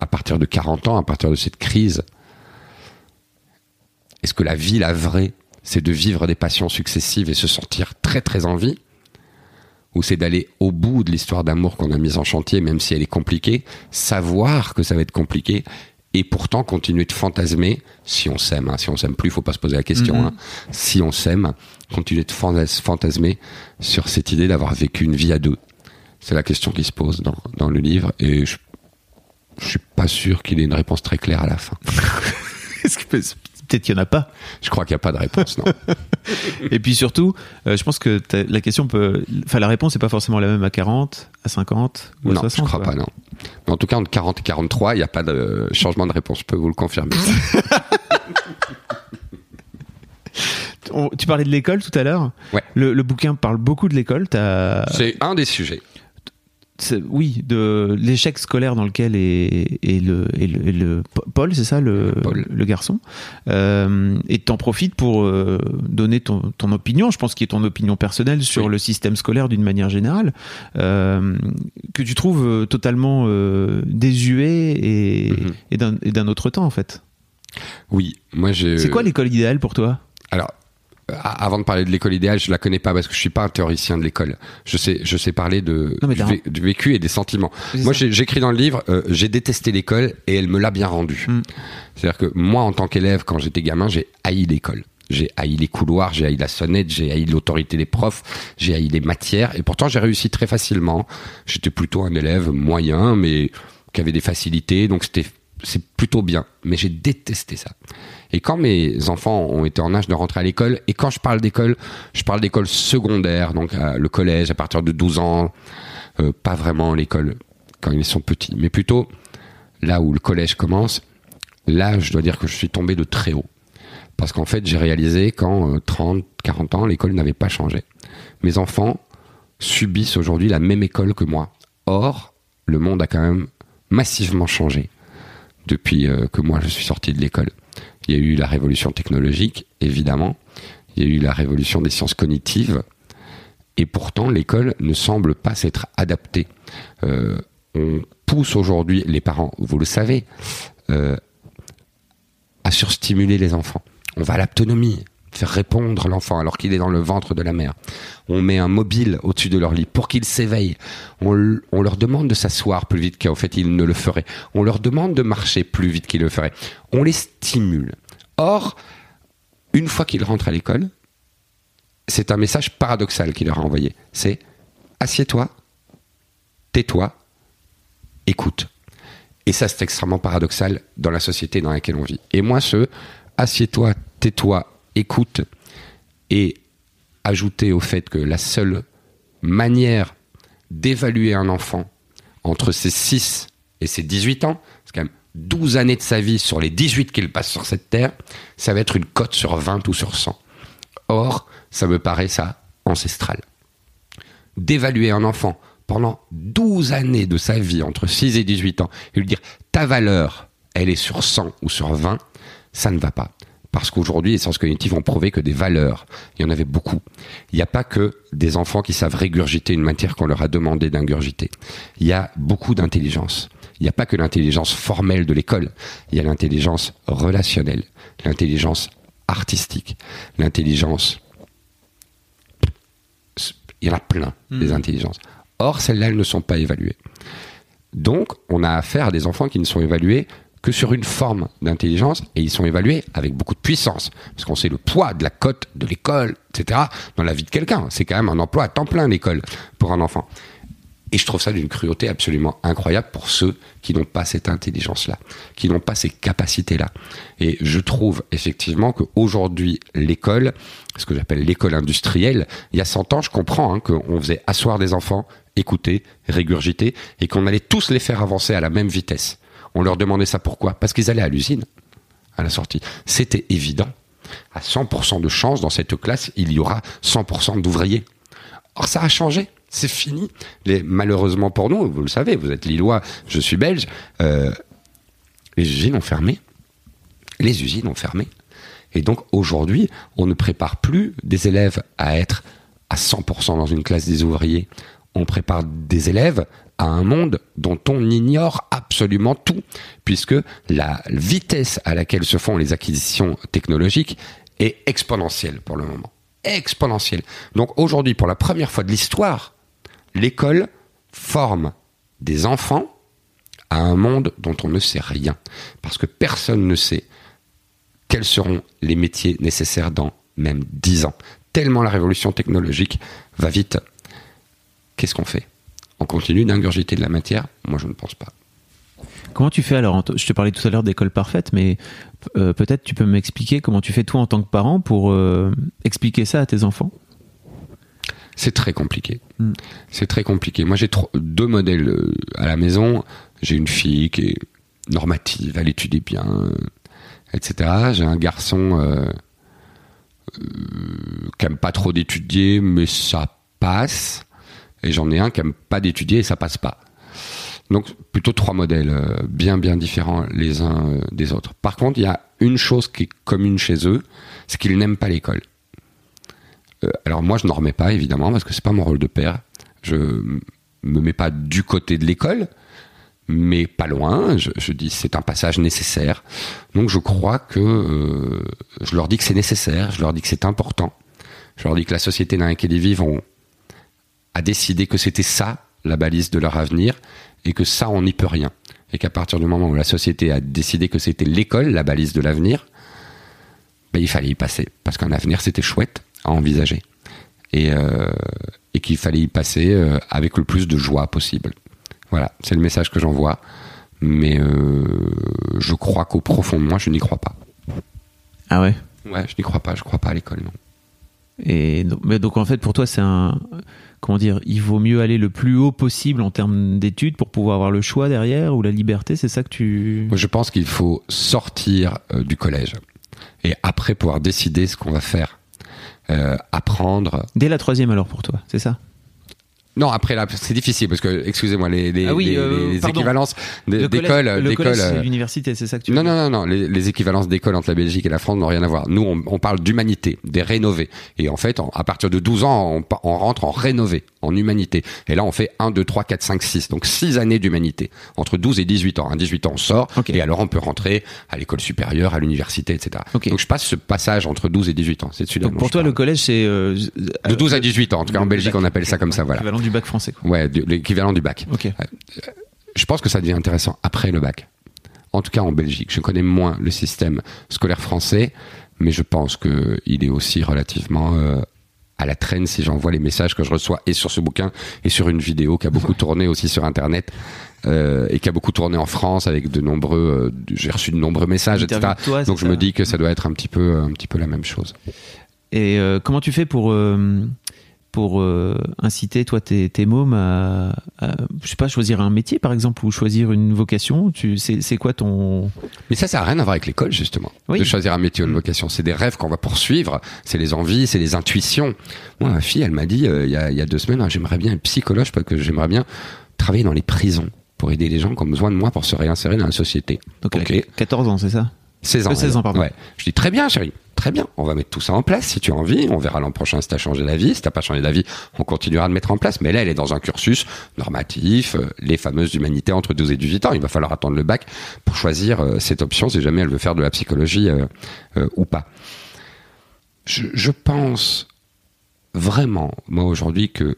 à partir de 40 ans, à partir de cette crise, est-ce que la vie, la vraie, c'est de vivre des passions successives et se sentir très très en vie? Ou c'est d'aller au bout de l'histoire d'amour qu'on a mise en chantier, même si elle est compliquée, savoir que ça va être compliqué et pourtant continuer de fantasmer, si on s'aime, hein, si on s'aime plus, il faut pas se poser la question, Mhm. hein, si on s'aime, continuer de fantas- fantasmer sur cette idée d'avoir vécu une vie à deux. C'est la question qui se pose dans, dans le livre et je, je suis pas sûr qu'il ait une réponse très claire à la fin. <laughs> Est-ce que- Peut-être qu'il y en a pas. Je crois qu'il n'y a pas de réponse, non. <laughs> Et puis surtout, euh, je pense que la question peut, enfin la réponse n'est pas forcément la même à 40, à 50 ou à non, 60. je crois quoi. pas, non. Mais en tout cas, entre 40 et 43, il n'y a pas de changement de réponse, je peux vous le confirmer. <laughs> On- tu parlais de l'école tout à l'heure. Ouais. Le, le bouquin parle beaucoup de l'école. C'est un des sujets. Oui, de l'échec scolaire dans lequel est, est le, est le, est le- Paul, c'est ça, le, Paul. le garçon. Euh, et t'en profites pour euh, donner ton, ton opinion, je pense qui est ton opinion personnelle sur Oui. le système scolaire d'une manière générale, euh, que tu trouves totalement désuet et, Mhm. et d'un- et d'un autre temps en fait. Oui, moi j'ai. C'est quoi l'école idéale pour toi? Alors, avant de parler de l'école idéale, je la connais pas parce que je suis pas un théoricien de l'école. Je sais, je sais parler de Non, du, t'as- vé- du vécu et des sentiments. Moi, j'écris dans le livre, euh, j'ai détesté l'école et elle me l'a bien rendu. Mm. C'est-à-dire que moi, en tant qu'élève, quand j'étais gamin, j'ai haï l'école. J'ai haï les couloirs, j'ai haï la sonnette, j'ai haï l'autorité des profs, j'ai haï les matières, et pourtant j'ai réussi très facilement. J'étais plutôt un élève moyen, mais qui avait des facilités, donc c'était c'est plutôt bien. Mais j'ai détesté ça. Et quand mes enfants ont été en âge de rentrer à l'école, et quand je parle d'école, je parle d'école secondaire, donc euh, le collège à partir de 12 ans, euh, pas vraiment l'école quand ils sont petits, mais plutôt là où le collège commence, là je dois dire que je suis tombé de très haut. Parce qu'en fait j'ai réalisé qu'en euh, 30, 40 ans, l'école n'avait pas changé. Mes enfants subissent aujourd'hui la même école que moi. Or, le monde a quand même massivement changé depuis euh, que moi je suis sorti de l'école. Il y a eu la révolution technologique, évidemment. Il y a eu la révolution des sciences cognitives. Et pourtant, l'école ne semble pas s'être adaptée. Euh, on pousse aujourd'hui les parents, vous le savez, euh, à surstimuler les enfants. On va à l'autonomie, faire répondre l'enfant alors qu'il est dans le ventre de la mère. On met un mobile au-dessus de leur lit pour qu'ils s'éveillent. On, leur demande de s'asseoir plus vite qu'en fait ils ne le feraient. On leur demande de marcher plus vite qu'ils le feraient. On les stimule. Or, une fois qu'ils rentrent à l'école, c'est un message paradoxal qu'il leur a envoyé. C'est assieds-toi, tais-toi, écoute. Et ça, c'est extrêmement paradoxal dans la société dans laquelle on vit. Et moi, ce assieds-toi, tais-toi, écoute, et ajouter au fait que la seule manière d'évaluer un enfant entre ses 6 et ses 18 ans, c'est quand même 12 années de sa vie sur les 18 qu'il passe sur cette terre, ça va être une cote sur 20 ou sur 100. Or, ça me paraît ça ancestral. D'évaluer un enfant pendant 12 années de sa vie, entre 6 et 18 ans, et lui dire ta valeur, elle est sur 100 ou sur 20, ça ne va pas. Parce qu'aujourd'hui, les sciences cognitives ont prouvé que des valeurs, il y en avait beaucoup. Il n'y a pas que des enfants qui savent régurgiter une matière qu'on leur a demandé d'ingurgiter. Il y a beaucoup d'intelligence. Il n'y a pas que l'intelligence formelle de l'école. Il y a l'intelligence relationnelle, l'intelligence artistique, l'intelligence... Il y en a plein, des intelligences. Or, celles-là, elles ne sont pas évaluées. Donc, on a affaire à des enfants qui ne sont évalués que sur une forme d'intelligence et ils sont évalués avec beaucoup de puissance parce qu'on sait le poids de la cote de l'école, etc. dans la vie de quelqu'un. C'est quand même un emploi à temps plein l'école pour un enfant. Et je trouve ça d'une cruauté absolument incroyable pour ceux qui n'ont pas cette intelligence-là, qui n'ont pas ces capacités-là. Et je trouve effectivement qu'aujourd'hui, l'école, ce que j'appelle l'école industrielle, il y a 100 ans, je comprends hein, qu'on faisait asseoir des enfants, écouter, régurgiter, et qu'on allait tous les faire avancer à la même vitesse. On leur demandait ça pourquoi? Parce qu'ils allaient à l'usine, à la sortie. C'était évident. À 100% de chance, dans cette classe, il y aura 100% d'ouvriers. Or, ça a changé. C'est fini. Malheureusement pour nous, vous le savez, vous êtes lillois, je suis belge, euh, les usines ont fermé. Les usines ont fermé. Et donc aujourd'hui, on ne prépare plus des élèves à être à 100% dans une classe des ouvriers. On prépare des élèves à un monde dont on ignore absolument tout, puisque la vitesse à laquelle se font les acquisitions technologiques est exponentielle pour le moment. Exponentielle. Donc aujourd'hui, pour la première fois de l'histoire, l'école forme des enfants à un monde dont on ne sait rien. Parce que personne ne sait quels seront les métiers nécessaires dans même dix ans. Tellement la révolution technologique va vite. Qu'est-ce qu'on fait? On continue d'ingurgiter de la matière? Moi, je ne pense pas. Comment tu fais alors Je te parlais tout à l'heure d'école parfaite, mais euh, peut-être tu peux m'expliquer comment tu fais toi en tant que parent pour euh, expliquer ça à tes enfants? C'est très compliqué. Hmm. C'est très compliqué. Moi, j'ai deux modèles euh, à la maison. J'ai une fille qui est normative, elle étudie bien, etc. J'ai un garçon qui aime pas trop d'étudier, mais ça passe. Et j'en ai un qui aime pas d'étudier et ça passe pas. Donc plutôt trois modèles euh, bien bien différents les uns euh, des autres. Par contre, il y a une chose qui est commune chez eux, c'est qu'ils n'aiment pas l'école. Euh, alors moi, je n'en remets pas évidemment parce que c'est pas mon rôle de père. Je me mets pas du côté de l'école, mais pas loin. Je, je dis c'est un passage nécessaire. Donc je crois que je leur dis que c'est nécessaire, je leur dis que c'est important. Je leur dis que la société dans laquelle ils vivent a décidé que c'était ça la balise de leur avenir et que ça, on n'y peut rien. Et qu'à partir du moment où la société a décidé que c'était l'école, la balise de l'avenir, ben, il fallait y passer. Parce qu'un avenir, c'était chouette à envisager. Et, euh, et qu'il fallait y passer euh, avec le plus de joie possible. Voilà, c'est le message que j'envoie. Mais euh, je crois qu'au profond de moi, je n'y crois pas. Ah ouais? Ouais, je n'y crois pas. Je crois pas à l'école, non. Et donc, mais donc en fait, pour toi, c'est un comment dire, il vaut mieux aller le plus haut possible en termes d'études pour pouvoir avoir le choix derrière ou la liberté, c'est ça que tu... Je pense qu'il faut sortir euh, du collège et après pouvoir décider ce qu'on va faire. Euh, apprendre. Dès la troisième alors pour toi, c'est ça? Non, après là, c'est difficile parce que, excusez-moi, les, les, ah les, euh, équivalences d'école, d'école, c'est l'université, c'est ça que tu veux non, non, non, non, les, équivalences d'école entre la Belgique et la France n'ont rien à voir. Nous, on, on parle d'humanité, des rénovés. Et en fait, à partir de 12 ans, on, on, rentre en rénové, en humanité. Et là, on fait 1, 2, 3, 4, 5, 6. Donc 6 années d'humanité. Entre 12 et 18 ans. À 18 ans, on sort. Et alors, on peut rentrer à l'école supérieure, à l'université, etc. Donc je passe ce passage entre 12 et 18 ans. C'est celui-là. Pour toi, le collège, c'est... Euh, de 12 à 18 ans. En tout cas, en Belgique, on appelle ça comme ça, voilà du bac français. Quoi. Ouais, l'équivalent du bac. Ok. Je pense que ça devient intéressant après le bac. En tout cas en Belgique. Je connais moins le système scolaire français, mais je pense que il est aussi relativement euh, à la traîne si j'envoie les messages que je reçois et sur ce bouquin et sur une vidéo qui a beaucoup tourné aussi sur internet euh, et qui a beaucoup tourné en France avec de nombreux euh, j'ai reçu de nombreux messages etc donc je me dis que ça doit être un petit peu un petit peu la même chose et comment tu fais pour pour euh, inciter toi tes, tes mômes à, je sais pas choisir un métier par exemple ou choisir une vocation. Tu c'est quoi ton mais ça ça n'a rien à voir avec l'école justement. De choisir un métier ou une vocation. C'est des rêves qu'on va poursuivre. C'est les envies c'est les intuitions. Moi ma fille elle m'a dit euh, il y, a, y, a, deux semaines ah, j'aimerais bien être psychologue parce que j'aimerais bien travailler dans les prisons pour aider les gens qui ont besoin de moi pour se réinsérer dans la société. Donc okay. 14 ans c'est ça? 16 ans 16 ans pardon. Ouais. je dis très bien chérie Très bien, on va mettre tout ça en place si tu as envie. On verra l'an prochain si tu as changé d'avis. Si tu pas changé d'avis, on continuera de mettre en place. Mais là, elle est dans un cursus normatif, euh, les fameuses humanités entre 12 et 18 ans. Il va falloir attendre le bac pour choisir euh, cette option si jamais elle veut faire de la psychologie euh, ou pas. Je, je pense vraiment, moi aujourd'hui, que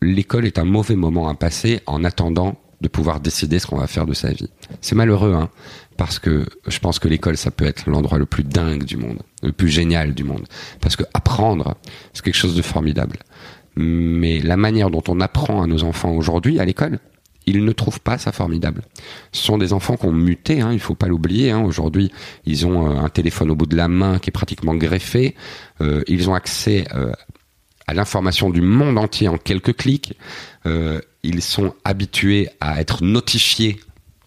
l'école est un mauvais moment à passer en attendant de pouvoir décider ce qu'on va faire de sa vie. C'est malheureux, hein, parce que je pense que l'école, ça peut être l'endroit le plus dingue du monde, le plus génial du monde. Parce que apprendre, c'est quelque chose de formidable. Mais la manière dont on apprend à nos enfants aujourd'hui à l'école, ils ne trouvent pas ça formidable. Ce sont des enfants qui ont muté, hein, il faut pas l'oublier. Hein. Aujourd'hui, ils ont euh, un téléphone au bout de la main qui est pratiquement greffé. Euh, ils ont accès euh, à l'information du monde entier en quelques clics. Ils sont habitués à être notifiés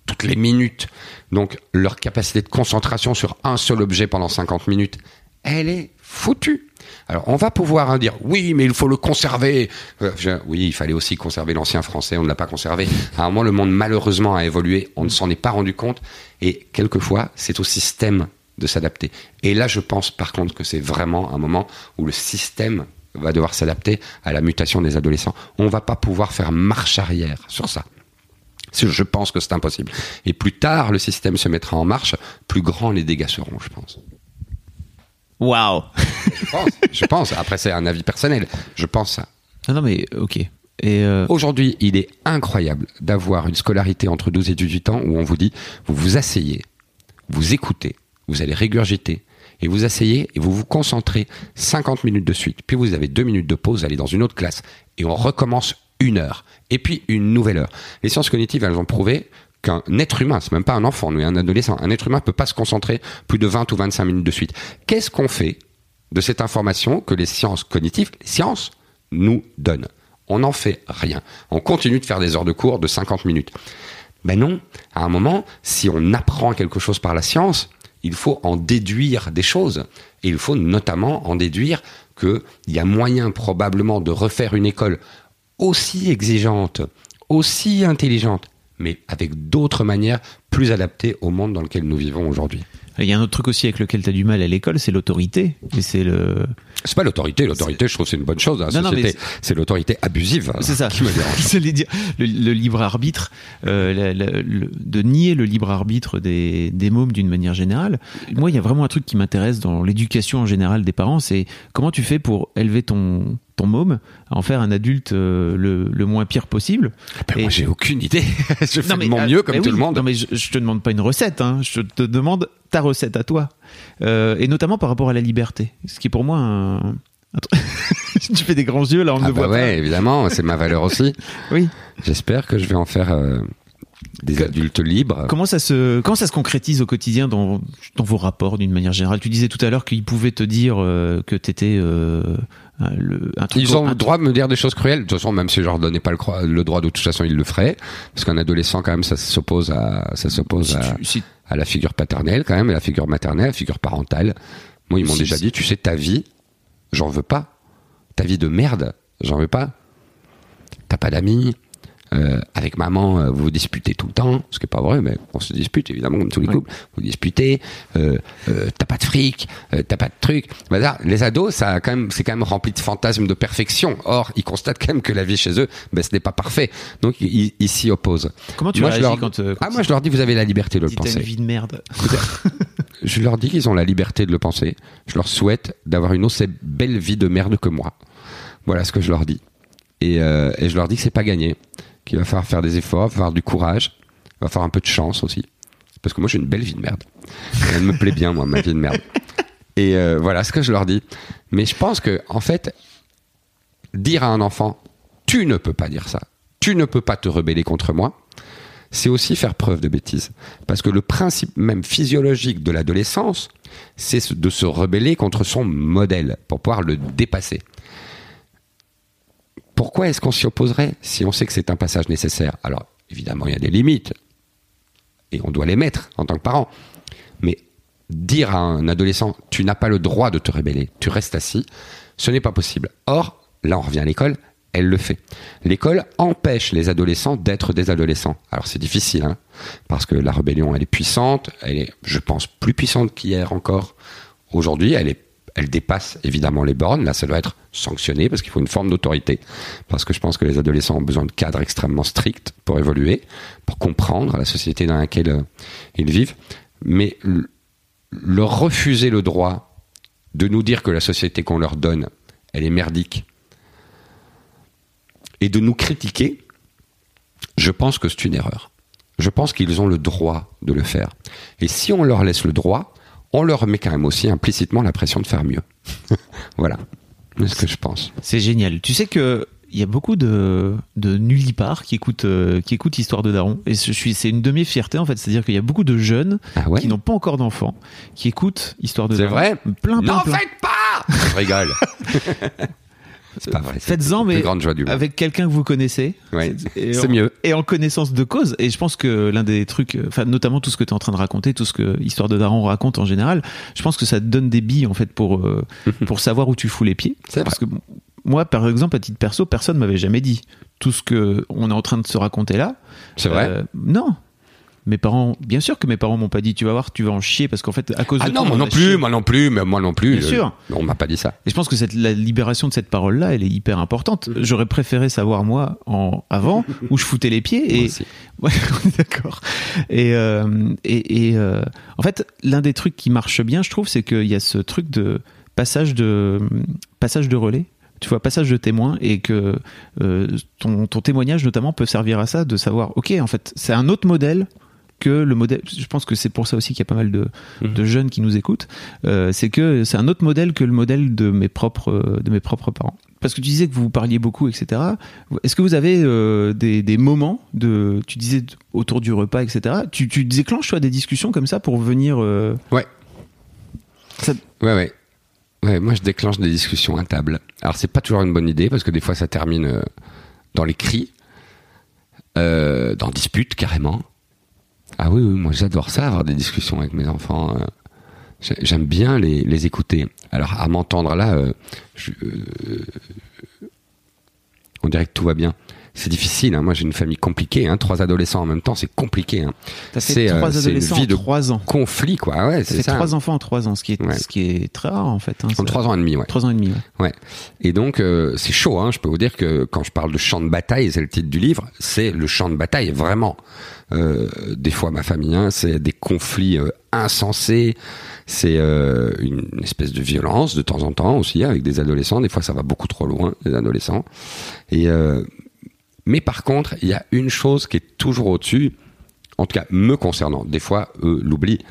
toutes les minutes. Donc leur capacité de concentration sur un seul objet pendant 50 minutes, elle est foutue. Alors on va pouvoir hein, dire oui, mais il faut le conserver. Euh, oui, il fallait aussi conserver l'ancien français, on ne l'a pas conservé. À un moment, le monde malheureusement a évolué, on ne s'en est pas rendu compte. Et quelquefois, c'est au système de s'adapter. Et là, je pense par contre que c'est vraiment un moment où le système va devoir s'adapter à la mutation des adolescents. On va pas pouvoir faire marche arrière sur ça. Je pense que c'est impossible. Et plus tard, le système se mettra en marche, plus grands les dégâts seront, je pense. Waouh Je pense. je pense. Après, c'est un avis personnel. Je pense ça. Non, non, mais ok. Euh, Aujourd'hui, il est incroyable d'avoir une scolarité entre 12 et 18 ans où on vous dit, vous vous asseyez, vous écoutez, vous allez régurgiter, et vous asseyez et vous vous concentrez 50 minutes de suite. Puis vous avez deux minutes de pause, allez dans une autre classe, et on recommence une heure, et puis une nouvelle heure. Les sciences cognitives, elles ont prouvé qu'un être humain, c'est même pas un enfant, mais un adolescent, un être humain peut pas se concentrer plus de 20 ou 25 minutes de suite. Qu'est-ce qu'on fait de cette information que les sciences cognitives, les sciences, nous donnent? On n'en fait rien. On continue de faire des heures de cours de 50 minutes. Ben non, à un moment, si on apprend quelque chose par la science, il faut en déduire des choses. Et il faut notamment en déduire qu'il y a moyen probablement de refaire une école aussi exigeante, aussi intelligente, mais avec d'autres manières plus adaptées au monde dans lequel nous vivons aujourd'hui. il y a un autre truc aussi avec lequel tu as du mal à l'école, c'est l'autorité. Et c'est le. C'est pas l'autorité, l'autorité, je trouve c'est une bonne chose. dans la Non, non, société. mais c'est l'autorité abusive C'est ça. qui me dérange. <laughs> Dire le, le libre arbitre, euh, la- la- le- de nier le libre arbitre des, des mômes d'une manière générale. Moi, il y a vraiment un truc qui m'intéresse dans l'éducation en général des parents, c'est comment tu fais pour élever ton ton môme à en faire un adulte euh, le, le moins pire possible. Ben, Et- moi, j'ai aucune idée. <laughs> je fais de mon euh, mieux comme tout oui. le monde. Non, mais je, je te demande pas une recette, hein. je te demande ta recette à toi. Euh, et notamment par rapport à la liberté. Ce qui est pour moi un. <laughs> tu fais des grands yeux là, on ne Ah bah voit ouais, évidemment, c'est ma valeur aussi. <laughs> Oui. J'espère que je vais en faire euh, des Que- adultes libres. Comment ça se comment ça se concrétise au quotidien dans, dans vos rapports d'une manière générale? Tu disais tout à l'heure qu'ils pouvaient te dire euh, que t'étais euh, un- le un truc Ils ont le droit de me dire des choses cruelles. De toute façon, même si je leur donnais pas le, droit, de toute façon, ils le feraient. Parce qu'un adolescent, quand même, ça s'oppose à, ça s'oppose si à, si- à la figure paternelle, quand même, et la figure maternelle, la figure parentale. Moi, ils m'ont Si- déjà dit, tu sais, ta vie, j'en veux pas. Ta vie de merde, j'en veux pas. T'as pas d'amis. Euh, avec maman, euh, vous vous disputez tout le temps, ce qui est pas vrai, mais on se dispute évidemment comme tous les couples. Vous disputez, euh, euh, t'as pas de fric, euh, t'as pas de truc. Là, les ados, ça a quand même, c'est quand même rempli de fantasmes de perfection. Or, ils constatent quand même que la vie chez eux, ben, ce n'est pas parfait. Donc, ils, s'y opposent. Comment tu Moi, réagis leur- quand, quand Ah, moi, je leur dis, vous avez la liberté de le t'as une penser. vie de merde Je leur dis qu'ils ont la liberté de le penser. Je leur souhaite d'avoir une aussi belle vie de merde que moi. Voilà ce que je leur dis. Et, euh, et je leur dis que c'est pas gagné, qu'il va falloir faire des efforts, il va falloir du courage, il va falloir un peu de chance aussi. Parce que moi j'ai une belle vie de merde. Elle me plaît bien, moi, ma vie de merde. Et euh, voilà ce que je leur dis. Mais je pense que, en fait, dire à un enfant, tu ne peux pas dire ça, tu ne peux pas te rebeller contre moi, c'est aussi faire preuve de bêtise. Parce que le principe même physiologique de l'adolescence, c'est de se rebeller contre son modèle pour pouvoir le dépasser. Pourquoi est-ce qu'on s'y opposerait si on sait que c'est un passage nécessaire? Alors, évidemment, il y a des limites, et on doit les mettre en tant que parent. Mais dire à un adolescent, tu n'as pas le droit de te rebeller, tu restes assis, ce n'est pas possible. Or, là on revient à l'école, elle le fait. L'école empêche les adolescents d'être des adolescents. Alors c'est difficile, hein, parce que la rébellion, elle est puissante, elle est, je pense, plus puissante qu'hier encore. Aujourd'hui, elle est elle dépasse évidemment les bornes. Là, ça doit être sanctionné parce qu'il faut une forme d'autorité. Parce que je pense que les adolescents ont besoin de cadres extrêmement stricts pour évoluer, pour comprendre la société dans laquelle euh, ils vivent. Mais leur refuser le droit de nous dire que la société qu'on leur donne, elle est merdique, et de nous critiquer, je pense que c'est une erreur. Je pense qu'ils ont le droit de le faire. Et si on leur laisse le droit, on leur met quand même aussi implicitement la pression de faire mieux. <laughs> voilà. C'est ce que je pense. C'est génial. Tu sais que il y a beaucoup de, de nullipares qui écoutent, euh, qui écoutent Histoire de Daron. Et je suis, c'est une de mes fiertés, en fait. C'est-à-dire qu'il y a beaucoup de jeunes Ah ouais qui n'ont pas encore d'enfants, qui écoutent Histoire de C'est Daron. vrai Plein, plein, N'en faites pas <laughs> Je rigole. <laughs> c'est pas vrai. Faites-en, mais avec quelqu'un que vous connaissez. Ouais, c'est mieux. Et en connaissance de cause. Et je pense que l'un des trucs, euh, enfin, notamment tout ce que tu es en train de raconter, tout ce que Histoire de Daron raconte en général, je pense que ça te donne des billes, en fait, pour, euh, <laughs> pour savoir où tu fous les pieds. C'est Parce que moi, par exemple, à titre perso, personne m'avait jamais dit tout ce que on est en train de se raconter là. C'est vrai Euh, Non. Mes parents, bien sûr que mes parents m'ont pas dit, tu vas voir, tu vas en chier parce qu'en fait, à cause Ah de non, toi, moi on non plus, moi non plus, mais moi non plus. Bien Euh, sûr. On m'a pas dit ça. Et je pense que cette, la libération de cette parole-là, elle est hyper importante. J'aurais préféré savoir moi en avant où je foutais les pieds Moi et aussi. <laughs> ouais, on est d'accord. Et euh, et, et, euh, en fait, l'un des trucs qui marche bien, je trouve, c'est qu'il y a ce truc de passage de passage de relais. Tu vois, passage de témoin et que euh, ton, ton témoignage notamment peut servir à ça, de savoir, ok, en fait, c'est un autre modèle que le modèle. Je pense que c'est pour ça aussi qu'il y a pas mal de, Mhm. de jeunes qui nous écoutent. Euh, c'est que c'est un autre modèle que le modèle de mes propres euh, de mes propres parents. Parce que tu disais que vous parliez beaucoup, etc. Est-ce que vous avez euh, des, des moments de, tu disais autour du repas, etc. Tu, tu déclenches toi des discussions comme ça pour venir. euh, Ouais. ça- Ouais, ouais. Ouais, moi je déclenche des discussions à table. Alors c'est pas toujours une bonne idée parce que des fois ça termine dans les cris, dans disputes carrément. Ah oui, oui, moi j'adore ça, avoir des discussions avec mes enfants. euh. J'ai- J'aime bien les, écouter. Alors à m'entendre là, euh, euh, on dirait que tout va bien. C'est difficile. hein. Moi j'ai une famille compliquée. Hein. Trois adolescents en même temps, c'est compliqué. Hein. C'est, euh, une adolescents vie en de trois ans. Conflit quoi. Ouais, c'est ça. trois enfants en trois ans, ce qui est, Ouais. ce qui est très rare en fait. hein, En trois ans et demi, ouais. Trois ans et demi. ouais. Ouais. Et donc euh, c'est chaud. Hein. Je peux vous dire que quand je parle de champ de bataille, c'est le titre du livre, c'est le champ de bataille vraiment. Euh, des fois ma famille, hein, c'est des conflits euh, insensés. C'est euh, une espèce de violence de temps en temps aussi avec des adolescents. Des fois ça va beaucoup trop loin les adolescents. Et euh, mais par contre il y a une chose qui est toujours au-dessus. En tout cas me concernant. Des fois eux l'oublient.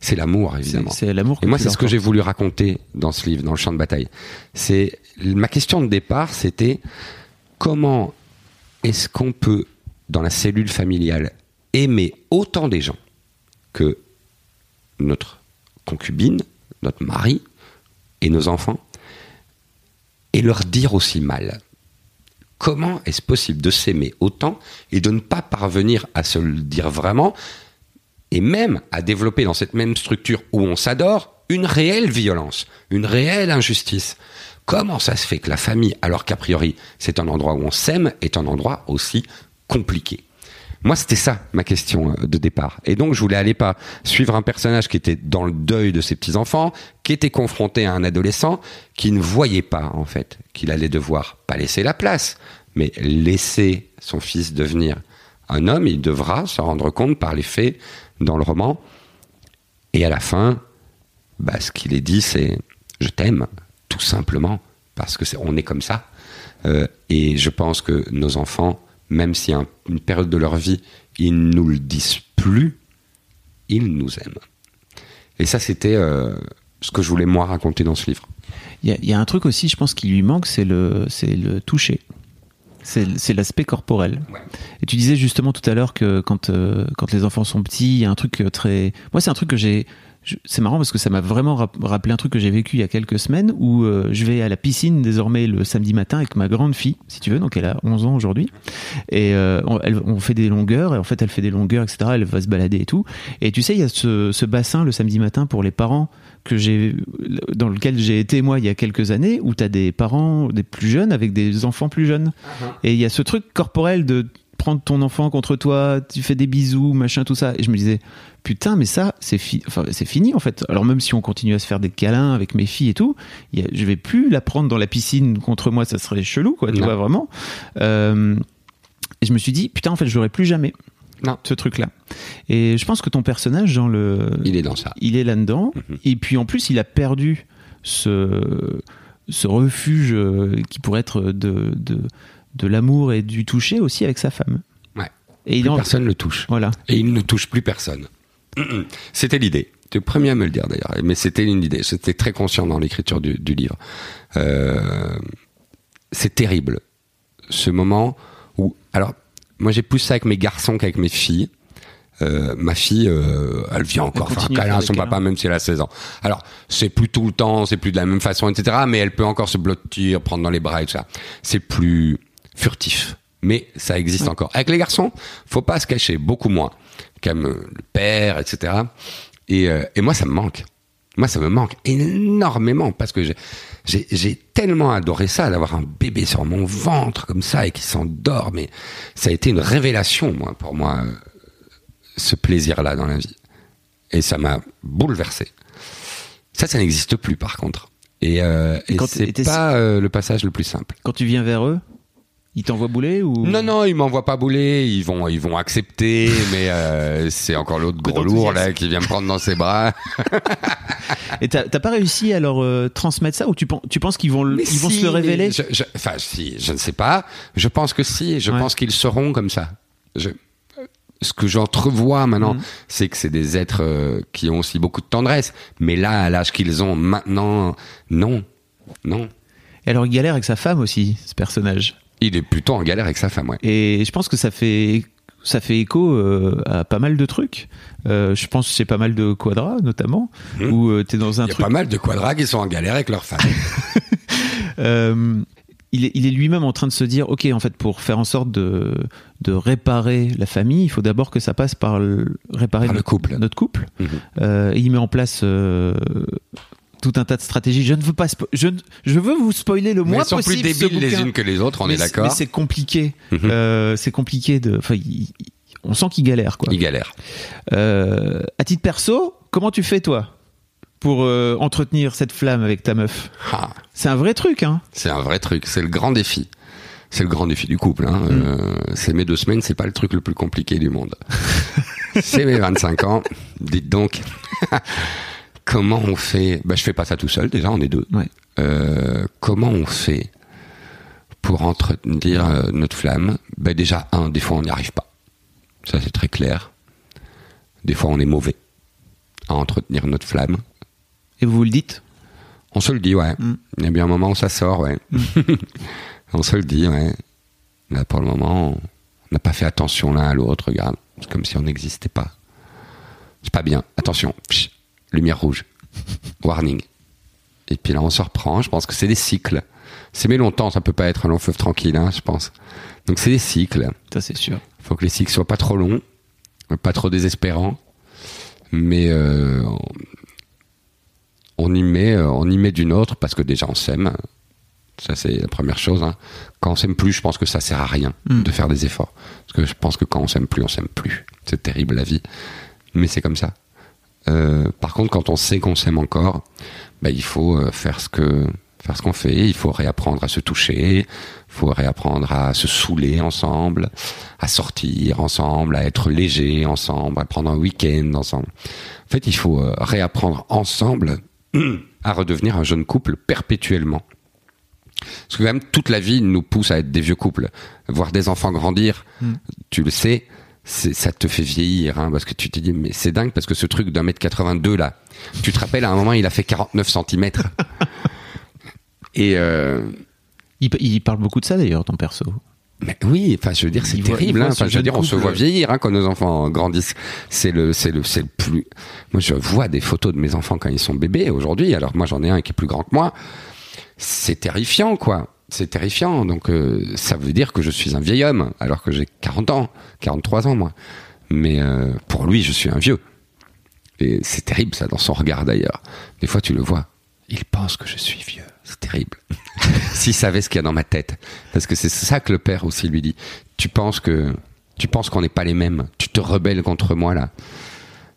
C'est l'amour évidemment. c'est l'amour. Et moi, c'est ce que j'ai voulu raconter dans ce livre, dans le champ de bataille. C'est ma question de départ, c'était comment est-ce qu'on peut, dans la cellule familiale, aimer autant des gens que notre concubine, notre mari et nos enfants, et leur dire aussi mal? Comment est-ce possible de s'aimer autant et de ne pas parvenir à se le dire vraiment et même à développer dans cette même structure où on s'adore une réelle violence, une réelle injustice? Comment ça se fait que la famille, alors qu'a priori c'est un endroit où on s'aime, est un endroit aussi compliqué? Moi, c'était ça ma question euh, de départ. Et donc, je voulais aller pas suivre un personnage qui était dans le deuil de ses petits enfants, qui était confronté à un adolescent qui ne voyait pas en fait qu'il allait devoir pas laisser la place, mais laisser son fils devenir un homme. Il devra se rendre compte par les faits dans le roman. Et à la fin, bah, ce qu'il est dit, c'est je t'aime, tout simplement, parce que c'est, on est comme ça. Euh, et je pense que nos enfants, même si à un- une période de leur vie, ils nous le disent plus, ils nous aiment. Et ça, c'était euh, ce que je voulais moi raconter dans ce livre. Il y, a- il y a un truc aussi, je pense, qui lui manque, c'est le, c'est le toucher. C'est c'est l'aspect corporel. Et tu disais justement tout à l'heure que quand, euh, quand les enfants sont petits, il y a un truc euh, très. Moi, c'est un truc que j'ai. C'est marrant parce que ça m'a vraiment rap- rappelé un truc que j'ai vécu il y a quelques semaines où euh, je vais à la piscine désormais le samedi matin avec ma grande fille, si tu veux, donc elle a 11 ans aujourd'hui. Et euh, on, elle- on fait des longueurs, et en fait elle fait des longueurs, etc. Elle va se balader et tout. Et tu sais, il y a ce, ce bassin le samedi matin pour les parents que j'ai dans lequel j'ai été moi il y a quelques années où tu as des parents des plus jeunes avec des enfants plus jeunes et il y a ce truc corporel de prendre ton enfant contre toi tu fais des bisous machin tout ça et je me disais putain mais ça c'est fi- enfin, fini en fait alors même si on continue à se faire des câlins avec mes filles et tout il y a- je vais plus la prendre dans la piscine contre moi ça serait chelou quoi tu Non. vois vraiment Euh, et je me suis dit putain en fait je l'aurai plus jamais Non. ce truc là et je pense que ton personnage dans le Il est dans ça. il est là-dedans. Mhm. Et puis en plus, il a perdu ce, ce refuge euh, qui pourrait être de, de, de l'amour et du toucher aussi avec sa femme. Ouais. Et il Plus en- personne ne le touche. Voilà. Et il ne touche plus personne. C'était l'idée. T'es le premier à me le dire d'ailleurs. Mais c'était une idée. J'étais très conscient dans l'écriture du, du livre. Euh, c'est terrible. Ce moment où, alors, moi j'ai plus ça avec mes garçons qu'avec mes filles. Euh, ma fille, euh, elle vient encore Elle faire un câlin à son câlins. papa, même si elle a 16 ans. Alors, c'est plus tout le temps, c'est plus de la même façon, etc. Mais elle peut encore se blottir, prendre dans les bras et tout ça. C'est plus furtif. Mais ça existe encore. Avec les garçons, faut pas se cacher, beaucoup moins. Comme euh, le père, etc. Et, euh, et moi, ça me manque. Moi, ça me manque énormément parce que j'ai- tellement adoré ça, d'avoir un bébé sur mon ventre comme ça et qui s'endort. Mais ça a été une révélation, moi, pour moi, euh, ce plaisir-là dans la vie. Et ça m'a bouleversé. Ça, ça n'existe plus, par contre. Et, euh, Et c'est pas euh, le passage le plus simple. Quand tu viens vers eux, ils t'envoient bouler ou Non, non, ils m'envoient pas bouler, ils vont, ils vont accepter, <laughs> mais euh, c'est encore l'autre gros lourd là qui vient me prendre dans ses bras. <laughs> Et t'as pas réussi à leur euh, transmettre ça ou tu, pen- tu penses qu'ils vont, Mais ils vont si, se le révéler mais je- je- Enfin, si, je ne sais pas. Je pense que si, je Ouais. pense qu'ils seront comme ça. Je, ce que j'entrevois maintenant, Mhm. c'est que c'est des êtres euh, qui ont aussi beaucoup de tendresse. Mais là, à l'âge qu'ils ont maintenant, non, non. Et alors il galère avec sa femme aussi, ce personnage. Il est plutôt en galère avec sa femme, ouais. Et je pense que ça fait ça fait écho euh, à pas mal de trucs. Euh, je pense c'est pas mal de quadras notamment Mhm. où euh, t'es dans un Il y a pas mal de quadras qui sont en galère avec leur femme. <laughs> Euh, il est, il est lui-même en train de se dire, ok, en fait, pour faire en sorte de, de réparer la famille, il faut d'abord que ça passe par le, réparer Par le notre couple. Notre couple. Et il met en place tout un tas de stratégies. Je ne veux pas, je, ne- je veux vous spoiler le Mais moins elles sont possible. plus débiles les unes que les autres, on Mais est d'accord. Mais c'est compliqué. Mhm. Euh, c'est compliqué de. Enfin, on sent qu'il galère, quoi. Il galère. Euh, à titre perso, comment tu fais toi pour euh, entretenir cette flamme avec ta meuf? Ah. C'est un vrai truc, hein. C'est un vrai truc, c'est le grand défi. C'est le grand défi du couple. Hein. Euh, c'est mes deux semaines, c'est pas le truc le plus compliqué du monde. <laughs> c'est mes 25 ans. Dites donc, <laughs> comment on fait bah, Je fais pas ça tout seul, déjà, on est deux. Ouais. Euh, comment on fait pour entretenir euh, notre flamme? Bah, Déjà, un, des fois on n'y arrive pas. Ça c'est très clair. Des fois on est mauvais à entretenir notre flamme. Et vous vous le dites? On se le dit, ouais. Mm. Il y a bien un moment où ça sort, ouais. <laughs> on se le dit, ouais. Là, pour le moment, on n'a pas fait attention l'un à l'autre, regarde. C'est comme si on n'existait pas. C'est pas bien. Attention. Psh, lumière rouge. <laughs> Warning. Et puis là, on se reprend. Je pense que c'est des cycles. C'est mais longtemps, ça peut pas être un long fleuve tranquille, hein, je pense. Donc c'est des cycles. Ça, c'est sûr. Il faut que les cycles soient pas trop longs, pas trop désespérants, mais euh, on- y met, euh, on y met d'une autre parce que déjà on s'aime. Ça c'est la première chose. hein. Quand on s'aime plus, je pense que ça sert à rien Mm. de faire des efforts. Parce que je pense que quand on s'aime plus, on s'aime plus. C'est terrible la vie, mais c'est comme ça. Euh, par contre, quand on sait qu'on s'aime encore, bah, il faut euh, faire ce que faire ce qu'on fait. Il faut réapprendre à se toucher. Il faut réapprendre à se saouler ensemble, à sortir ensemble, à être léger ensemble, à prendre un week-end ensemble. En fait, il faut euh, réapprendre ensemble <clears throat> à redevenir un jeune couple perpétuellement. Parce que quand même, toute la vie nous pousse à être des vieux couples. Voir des enfants grandir, tu le sais, ça te fait vieillir. Hein, parce que tu te dis, mais c'est dingue parce que ce truc d'un mètre 82 là, tu te rappelles, à un moment, il a fait 49 centimètres. <laughs> Et... Euh, Il, il parle beaucoup de ça d'ailleurs, ton perso. mais oui, enfin, je veux dire, c'est terrible. voit hein. ce je veux dire, on se voit vieillir hein, quand nos enfants grandissent. C'est le, c'est le, c'est le plus. Moi, je vois des photos de mes enfants quand ils sont bébés aujourd'hui. Alors moi, j'en ai un qui est plus grand que moi. C'est terrifiant, quoi. C'est terrifiant. Donc, euh, ça veut dire que je suis un vieil homme, alors que j'ai 40 ans, 43 ans, moi. Mais euh, pour lui, je suis un vieux. Et c'est terrible, ça, dans son regard d'ailleurs. Des fois, tu le vois. Il pense que je suis vieux. C'est terrible. <laughs> S'il savait ce qu'il y a dans ma tête. Parce que c'est ça que le père aussi lui dit. Tu penses que, tu penses qu'on n'est pas les mêmes. Tu te rebelles contre moi, là.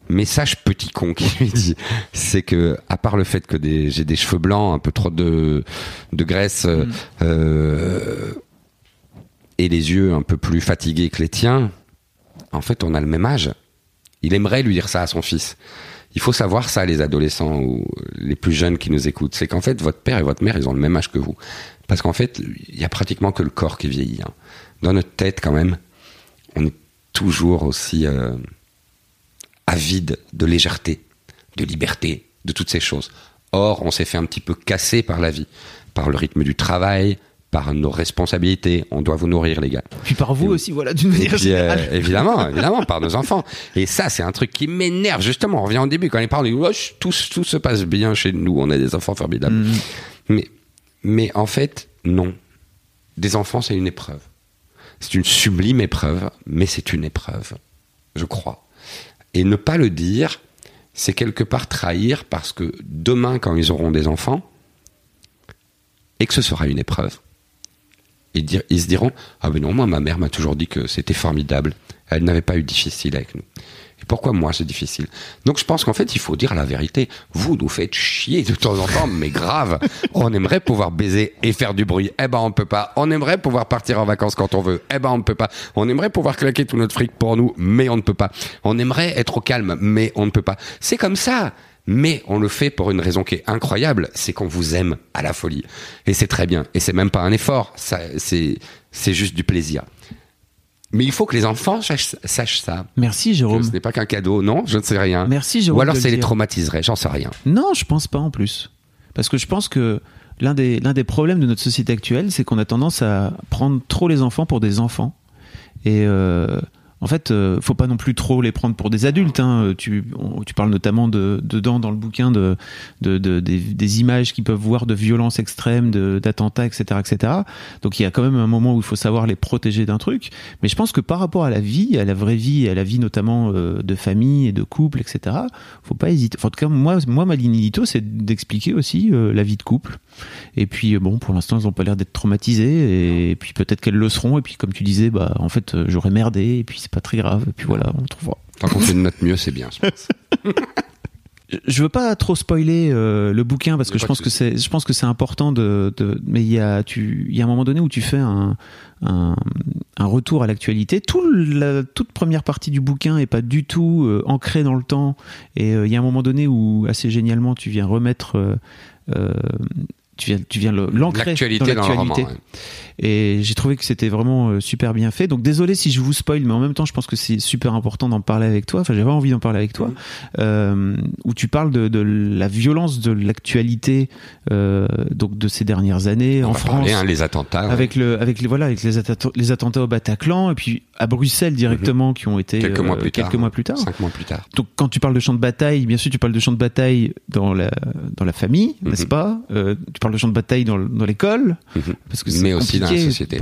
Message petit con qui lui dit, c'est que, à part le fait que des- j'ai des cheveux blancs, un peu trop de, de graisse, euh, euh, et les yeux un peu plus fatigués que les tiens, en fait, on a le même âge. Il aimerait lui dire ça à son fils. Il faut savoir ça, les adolescents ou les plus jeunes qui nous écoutent. C'est qu'en fait, votre père et votre mère, ils ont le même âge que vous. Parce qu'en fait, il y a pratiquement que le corps qui vieillit. hein. Dans notre tête, quand même, on est toujours aussi euh, avide de légèreté, de liberté, de toutes ces choses. Or, on s'est fait un petit peu casser par la vie, par le rythme du travail, par nos responsabilités. On doit vous nourrir, les gars. Puis par vous aussi, voilà, d'une manière puis, euh, générale. évidemment, <laughs> évidemment, par nos enfants. Et ça, c'est un truc qui m'énerve, justement. On revient au début, quand les parents disent, Ouais, tout, tout se passe bien chez nous, on a des enfants formidables. Mm. Mais, mais en fait, non. Des enfants, c'est une épreuve. C'est une sublime épreuve, mais c'est une épreuve, je crois. Et ne pas le dire, c'est quelque part trahir parce que demain, quand ils auront des enfants, et que ce sera une épreuve, ils, se diront Ah, mais non, moi, ma mère m'a toujours dit que c'était formidable. Elle n'avait pas eu difficile avec nous. Pourquoi moi, c'est difficile? Donc, je pense qu'en fait, il faut dire la vérité. Vous nous faites chier de temps en temps, mais grave. <laughs> On aimerait pouvoir baiser et faire du bruit. Eh ben, on peut pas. On aimerait pouvoir partir en vacances quand on veut. Eh ben, on ne peut pas. On aimerait pouvoir claquer tout notre fric pour nous, mais on ne peut pas. On aimerait être au calme, mais on ne peut pas. C'est comme ça. Mais on le fait pour une raison qui est incroyable, c'est qu'on vous aime à la folie. Et c'est très bien. Et c'est même pas un effort, ça, c'est, c'est juste du plaisir. Mais il faut que les enfants sachent, sachent ça. Merci, Que Jérôme. ce n'est pas qu'un cadeau, non, je ne sais rien. Merci, Jérôme. Ou alors ça le les traumatiserait, j'en sais rien. Non, je pense pas en plus. Parce que je pense que l'un des, l'un des problèmes de notre société actuelle, c'est qu'on a tendance à prendre trop les enfants pour des enfants. Et euh, en fait, euh, faut pas non plus trop les prendre pour des adultes. Hein. Tu, on- tu parles notamment de, dedans dans le bouquin de, de, de- des, images qu'ils peuvent voir de violences extrêmes, d'attentats, etc., etc. Donc il y a quand même un moment où il faut savoir les protéger d'un truc. Mais je pense que par rapport à la vie, à la vraie vie, à la vie notamment euh, de famille et de couple, etc. Faut pas hésiter. En tout cas, moi, ma ligne édito, c'est d'expliquer aussi euh, la vie de couple. Et puis, euh, bon, pour l'instant, elles ont pas l'air d'être traumatisées. Et puis, peut-être qu'elles le seront. Et puis, comme tu disais, bah, en fait, euh, j'aurais merdé. Et puis, pas très grave. Et puis voilà, on trouvera. Tant qu'on fait de notre mieux, c'est bien. je pense. <laughs> Je veux pas trop spoiler euh, le bouquin parce que je pense que c'est, je pense que c'est important de, de mais il y a, tu, il y a un moment donné où tu fais un, un, un retour à l'actualité. Tout la toute première partie du bouquin est pas du tout euh, ancrée dans le temps et euh, il y a un moment donné où assez génialement tu viens remettre euh, euh, tu viens, tu viens le- l'ancrer L'actualité dans dans le roman. l'actualité. ouais. Et j'ai trouvé que c'était vraiment euh, super bien fait. Donc désolé si je vous spoil, mais en même temps, je pense que c'est super important d'en parler avec toi. Enfin, j'avais envie d'en parler avec toi, euh, où tu parles de, de la violence de l'actualité, euh, donc de ces dernières années On en France. parler, hein, les attentats. ouais. Avec le, avec les voilà, avec les attentats, les attentats au Bataclan et puis à Bruxelles directement qui ont été Mhm. Quelques mois plus tard. quelques mois plus tard. Cinq mois plus tard. Donc quand tu parles de champ de bataille, bien sûr tu parles de champ de bataille dans la dans la famille, Mhm. n'est-ce pas? Euh, Tu parles de champ de bataille dans, le- dans l'école, Mhm. parce que Mais aussi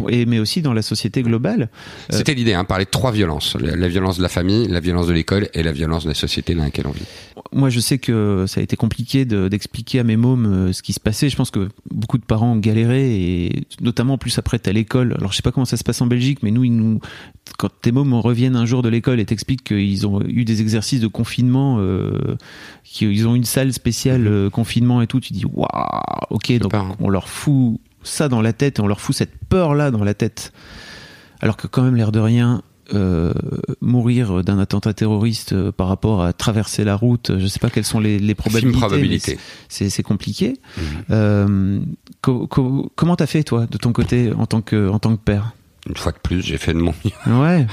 et mais aussi dans la société globale. Euh, C'était l'idée, hein, parler de trois violences. La, la violence de la famille, la violence de l'école et la violence de la société dans laquelle on vit. Moi, je sais que ça a été compliqué de- d'expliquer à mes mômes euh, ce qui se passait. Je pense que beaucoup de parents ont galéré, et notamment en plus après à l'école. Alors, je sais pas comment ça se passe en Belgique, mais nous, ils nous, quand tes mômes reviennent un jour de l'école et t'expliquent qu'ils ont eu des exercices de confinement, euh, qu'ils ont une salle spéciale euh, confinement et tout, tu dis waouh, ok, donc hein. on leur fout ça dans la tête et on leur fout cette peur là dans la tête. Alors que quand même, l'air de rien, euh, mourir d'un attentat terroriste euh, par rapport à traverser la route, je sais pas quelles sont les, les probabilités. Probabilité. C'est compliqué. Euh, co- co- comment t'as fait toi de ton côté en tant que en tant que père? Une fois de plus, j'ai fait de mon mieux. Ouais.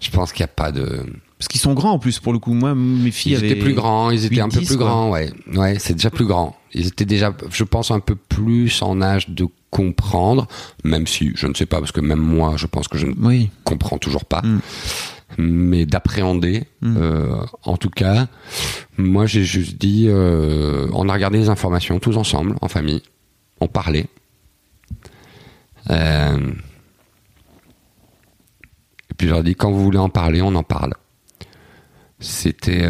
Je pense qu'il n'y a pas de. Parce qu'ils sont grands en plus pour le coup. Moi, mes filles Ils avaient. étaient plus grands, ils étaient un peu 8-10, plus quoi. grands, ouais. Ouais, c'est déjà plus grand. Ils étaient déjà, je pense, un peu plus en âge de comprendre, même si je ne sais pas, parce que même moi, je pense que je ne Oui. comprends toujours pas. Mm. Mais d'appréhender, Mm. euh, en tout cas, moi j'ai juste dit, euh, on a regardé les informations tous ensemble, en famille, on parlait. Euh, et puis je leur ai dit, quand vous voulez en parler, on en parle. C'était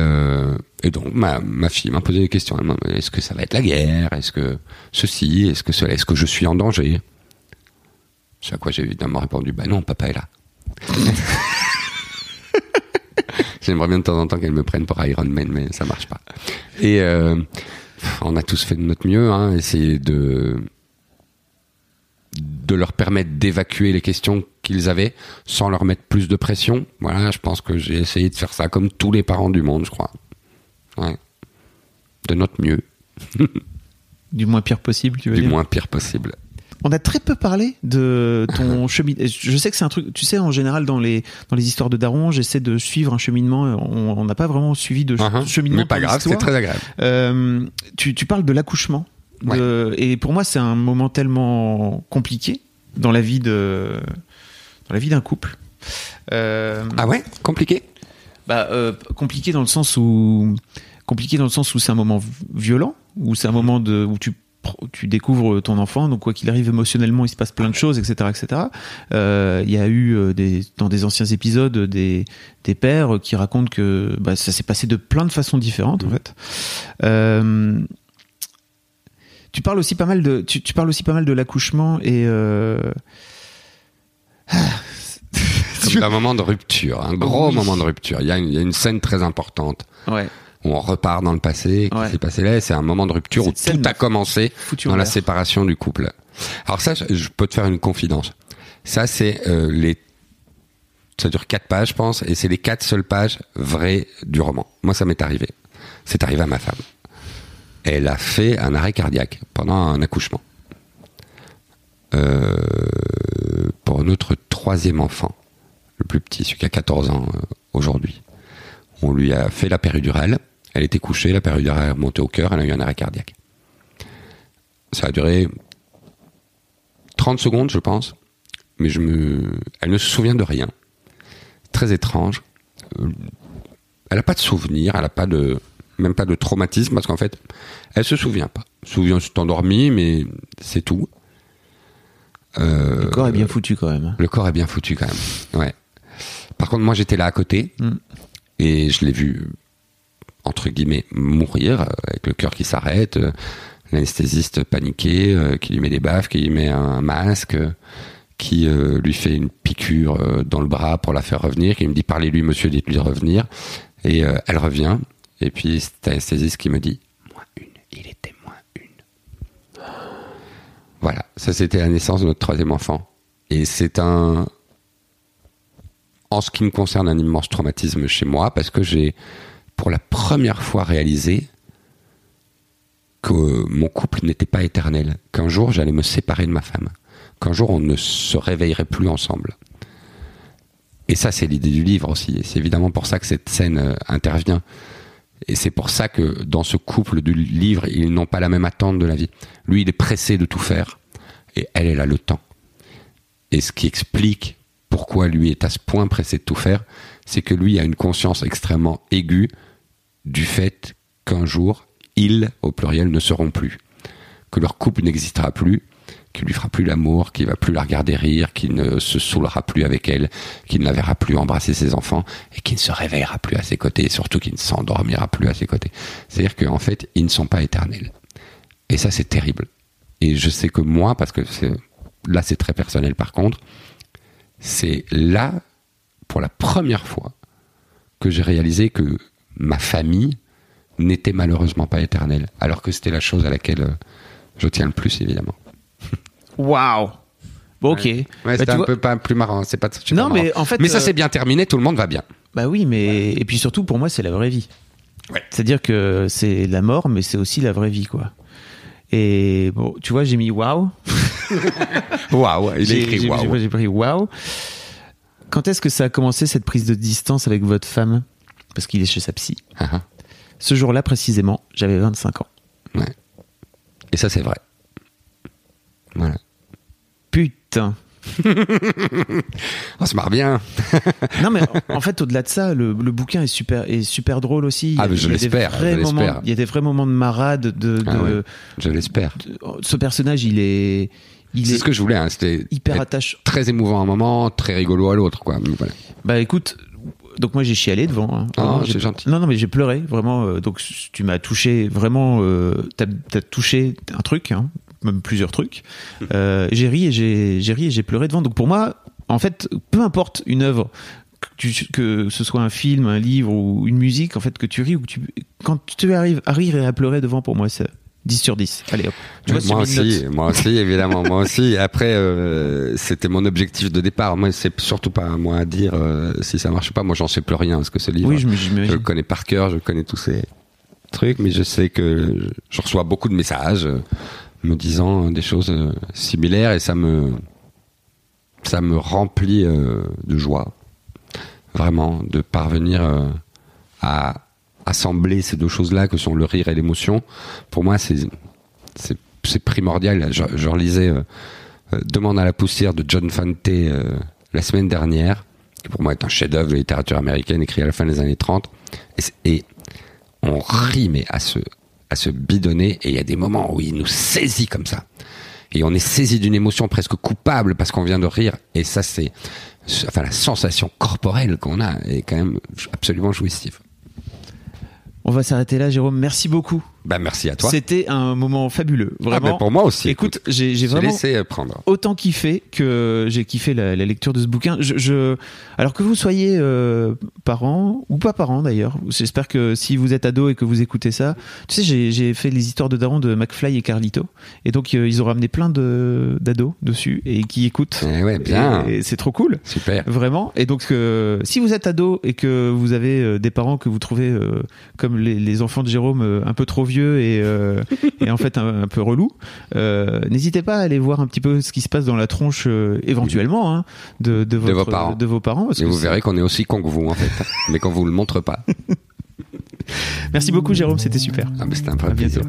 et donc ma, ma fille m'a posé des questions. Est-ce que ça va être la guerre? Est-ce que ceci? Est-ce que cela? Est-ce que je suis en danger? C'est à quoi j'ai évidemment répondu Bah non, papa est là. <laughs> J'aimerais bien de temps en temps qu'elle me prenne pour Iron Man, mais ça marche pas. Et euh, on a tous fait de notre mieux, hein, essayer de de leur permettre d'évacuer les questions qu'ils avaient sans leur mettre plus de pression. Voilà, je pense que j'ai essayé de faire ça comme tous les parents du monde, je crois. Ouais. De notre mieux, <laughs> Du moins pire possible, tu veux du dire moins pire possible. on a très peu parlé de ton <laughs> cheminement. Je sais que c'est un truc, tu sais, en général, dans les, dans les histoires de Daron, j'essaie de suivre un cheminement. On n'a pas vraiment suivi de Uh-huh. cheminement. Mais pas grave, c'est très agréable. Euh, tu, tu parles de l'accouchement. Et pour moi, c'est un moment tellement compliqué dans la vie de, dans la vie d'un couple. Euh, Ah ouais? Compliqué? Bah, euh, compliqué dans le sens où compliqué dans le sens où c'est un moment violent, où c'est un moment de où tu tu découvres ton enfant, donc quoi qu'il arrive émotionnellement, il se passe plein de choses, etc., etc. Euh, Il y a eu euh, des, dans des anciens épisodes des, des pères qui racontent que bah, ça s'est passé de plein de façons différentes en fait. Euh, tu parles aussi pas mal de tu, tu parles aussi pas mal de l'accouchement et euh, Comme d'un moment de rupture, un gros Oui. moment de rupture. Il y, a une, il y a une scène très importante ouais où on repart dans le passé, qui Ouais. s'est passé là, c'est un moment de rupture où tout a commencé dans la séparation du couple. Alors ça, je, je peux te faire une confidence. Ça, c'est euh, les... Ça dure quatre pages, je pense, et c'est les quatre seules pages vraies du roman. Moi, ça m'est arrivé. C'est arrivé à ma femme. Elle a fait un arrêt cardiaque pendant un accouchement. Euh, pour notre troisième enfant, le plus petit, celui qui a 14 ans euh, aujourd'hui. On lui a fait la péridurale. Elle était couchée, la péridurale est remontée au cœur, elle a eu un arrêt cardiaque. Ça a duré 30 secondes, je pense. Mais je me... elle ne se souvient de rien. Très étrange. Euh, Elle n'a pas de souvenir, elle n'a pas de... même pas de traumatisme, parce qu'en fait, elle se souvient pas. Elle se souvient, s'est endormie, mais c'est tout. le corps est bien foutu quand même. Le corps est bien foutu quand même. Ouais. Par contre, moi, j'étais là à côté Mm. et je l'ai vu entre guillemets mourir euh, avec le cœur qui s'arrête, euh, l'anesthésiste paniqué, euh, qui lui met des baffes, qui lui met un masque, euh, qui euh, lui fait une piqûre euh, dans le bras pour la faire revenir, qui me dit parlez-lui, monsieur, dites-lui de revenir. Et euh, elle revient. Et puis c'est l'anesthésiste qui me dit moins une. Il était moins une. Voilà, ça c'était la naissance de notre troisième enfant. Et c'est un, en ce qui me concerne, un immense traumatisme chez moi parce que j'ai, pour la première fois, réalisé que mon couple n'était pas éternel, qu'un jour j'allais me séparer de ma femme, qu'un jour on ne se réveillerait plus ensemble. Et ça, c'est l'idée du livre aussi. C'est évidemment pour ça que cette scène euh, intervient. Et c'est pour ça que dans ce couple du livre, ils n'ont pas la même attente de la vie. Lui, il est pressé de tout faire, et elle, elle a le temps. Et ce qui explique pourquoi lui est à ce point pressé de tout faire, c'est que lui a une conscience extrêmement aiguë du fait qu'un jour, ils, au pluriel, ne seront plus. Que leur couple n'existera plus, qu'il lui fera plus l'amour, qu'il va plus la regarder rire, qu'il ne se saoulera plus avec elle, qu'il ne la verra plus embrasser ses enfants, et qu'il ne se réveillera plus à ses côtés, et surtout qu'il ne s'endormira plus à ses côtés. C'est-à-dire qu'en fait, ils ne sont pas éternels. Et ça, c'est terrible. Et je sais que moi, parce que là, c'est très personnel par contre, c'est là, pour la première fois, que j'ai réalisé que ma famille n'était malheureusement pas éternelle, alors que c'était la chose à laquelle euh, je tiens le plus, évidemment. Waouh. Ok. Ouais, Bah, c'était un vois- peu pas plus marrant, c'est pas Non, mais marrant. en fait, Mais ça euh, c'est bien terminé, tout le monde va bien. Bah oui, mais et puis surtout pour moi c'est la vraie vie. C'est-à-dire que c'est la mort, mais c'est aussi la vraie vie, quoi. Et bon, tu vois, j'ai mis waouh. <laughs> Waouh, il a écrit waouh. j'ai- J'ai pris waouh. Quand est-ce que ça a commencé cette prise de distance avec votre femme? Parce qu'il est chez sa psy. Ah, ah. Ce jour-là précisément, j'avais 25 ans. Ouais. Et ça c'est vrai. Voilà. Putain. <laughs> On se marre bien. <laughs> Non mais en fait au-delà de ça, le, le bouquin est super est super drôle aussi. Ah, mais je il y a je l'espère. Il y a des vrais moments de marade. De, de- Ah ouais. Je l'espère. de- ce personnage, il est il C'est est ce que je voulais. Hein. C'était hyper attachant. très émouvant à un moment, très rigolo à l'autre, quoi. Mais Voilà. Bah écoute, donc moi j'ai chialé devant. hein. Ah, Vraiment, c'est j'ai- gentil. Non non mais j'ai pleuré vraiment. euh, donc tu m'as touché vraiment. Euh, T'as as touché un truc, hein, même plusieurs trucs. Euh, j'ai ri et j'ai j'ai ri et j'ai pleuré devant. Donc pour moi, en fait, peu importe une œuvre. Que, tu- que ce soit un film, un livre ou une musique, en fait, que tu ris ou que tu, quand tu arrives à rire et à pleurer devant, pour moi, c'est 10 sur 10. Allez hop. Tu vois, moi aussi, moi aussi, évidemment, moi aussi. <laughs> Après, euh, c'était mon objectif de départ. Moi, c'est surtout pas à moi à dire euh, si ça marche pas. Moi, j'en sais plus rien parce que ce livre, Oui, je me- je le connais par cœur, je connais tous ces trucs, mais je sais que je reçois beaucoup de messages. euh, me disant des choses euh, similaires et ça me remplit euh, de joie vraiment de parvenir euh, à assembler ces deux choses-là que sont le rire et l'émotion. Pour moi, c'est primordial. Je, relisais euh, euh, Demande à la poussière de John Fante euh, la semaine dernière, qui pour moi est un chef-d'œuvre de littérature américaine écrit à la fin des années 30. Et, on rit mais à se à se bidonner et il y a des moments où il nous saisit comme ça. Et on est saisi d'une émotion presque coupable parce qu'on vient de rire. Et ça, c'est, enfin, la sensation corporelle qu'on a est quand même absolument jouissive. On va s'arrêter là, Jérôme. Merci beaucoup. Bah, merci à toi. C'était un moment fabuleux. Ah, Vraiment. bah, pour moi aussi. Écoute, j'ai j'ai vraiment laissé euh, prendre. autant kiffé que j'ai kiffé la, la lecture de ce bouquin. Je, je- alors que vous soyez euh, parents ou pas parents d'ailleurs, j'espère que si vous êtes ado et que vous écoutez ça, tu sais, j'ai fait les histoires de Daron de McFly et Carlito, et donc euh, ils ont ramené plein de d'ados dessus et qui écoutent. Eh ouais, bien. Et, et c'est trop cool. Super. Vraiment. Et donc, euh, si vous êtes ado et que vous avez des parents que vous trouvez comme les, les enfants de Jérôme un peu trop vieux et, euh, et en fait un, un peu relou, euh, n'hésitez pas à aller voir un petit peu ce qui se passe dans la tronche euh, éventuellement hein, de, de, votre- vos parents. de vos parents. parce Et que vous verrez qu'on est aussi con que vous, en fait. <laughs> mais qu'on vous le montre pas. <laughs> Merci beaucoup, Jérôme. C'était super. Ah, c'était un bientôt.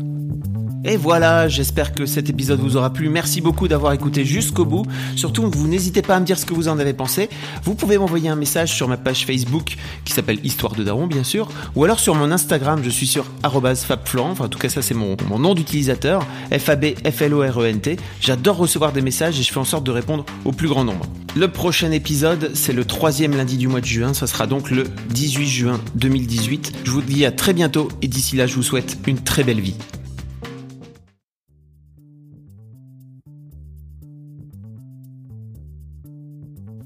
Et voilà, j'espère que cet épisode vous aura plu. Merci beaucoup d'avoir écouté jusqu'au bout. Surtout, vous n'hésitez pas à me dire ce que vous en avez pensé. Vous pouvez m'envoyer un message sur ma page Facebook qui s'appelle Histoire de Daron, bien sûr, ou alors sur mon Instagram, je suis sur @fabflorent. Enfin, en tout cas, ça c'est mon, mon nom d'utilisateur, F A B F L O R E N T. J'adore recevoir des messages et je fais en sorte de répondre au plus grand nombre. Le prochain épisode, c'est le troisième lundi du mois de juin. Ça sera donc le 18 juin 2018. Je vous dis à très bientôt et d'ici là, je vous souhaite une très belle vie.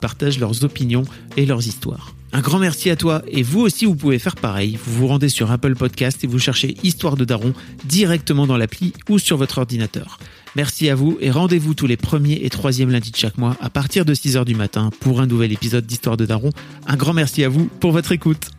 Partagent leurs opinions et leurs histoires. Un grand merci à toi et vous aussi vous pouvez faire pareil. Vous vous rendez sur Apple Podcast et vous cherchez Histoire de Daron directement dans l'appli ou sur votre ordinateur. Merci à vous et rendez-vous tous les premiers et troisièmes lundis de chaque mois à partir de 6h du matin pour un nouvel épisode d'Histoire de Daron. Un grand merci à vous pour votre écoute.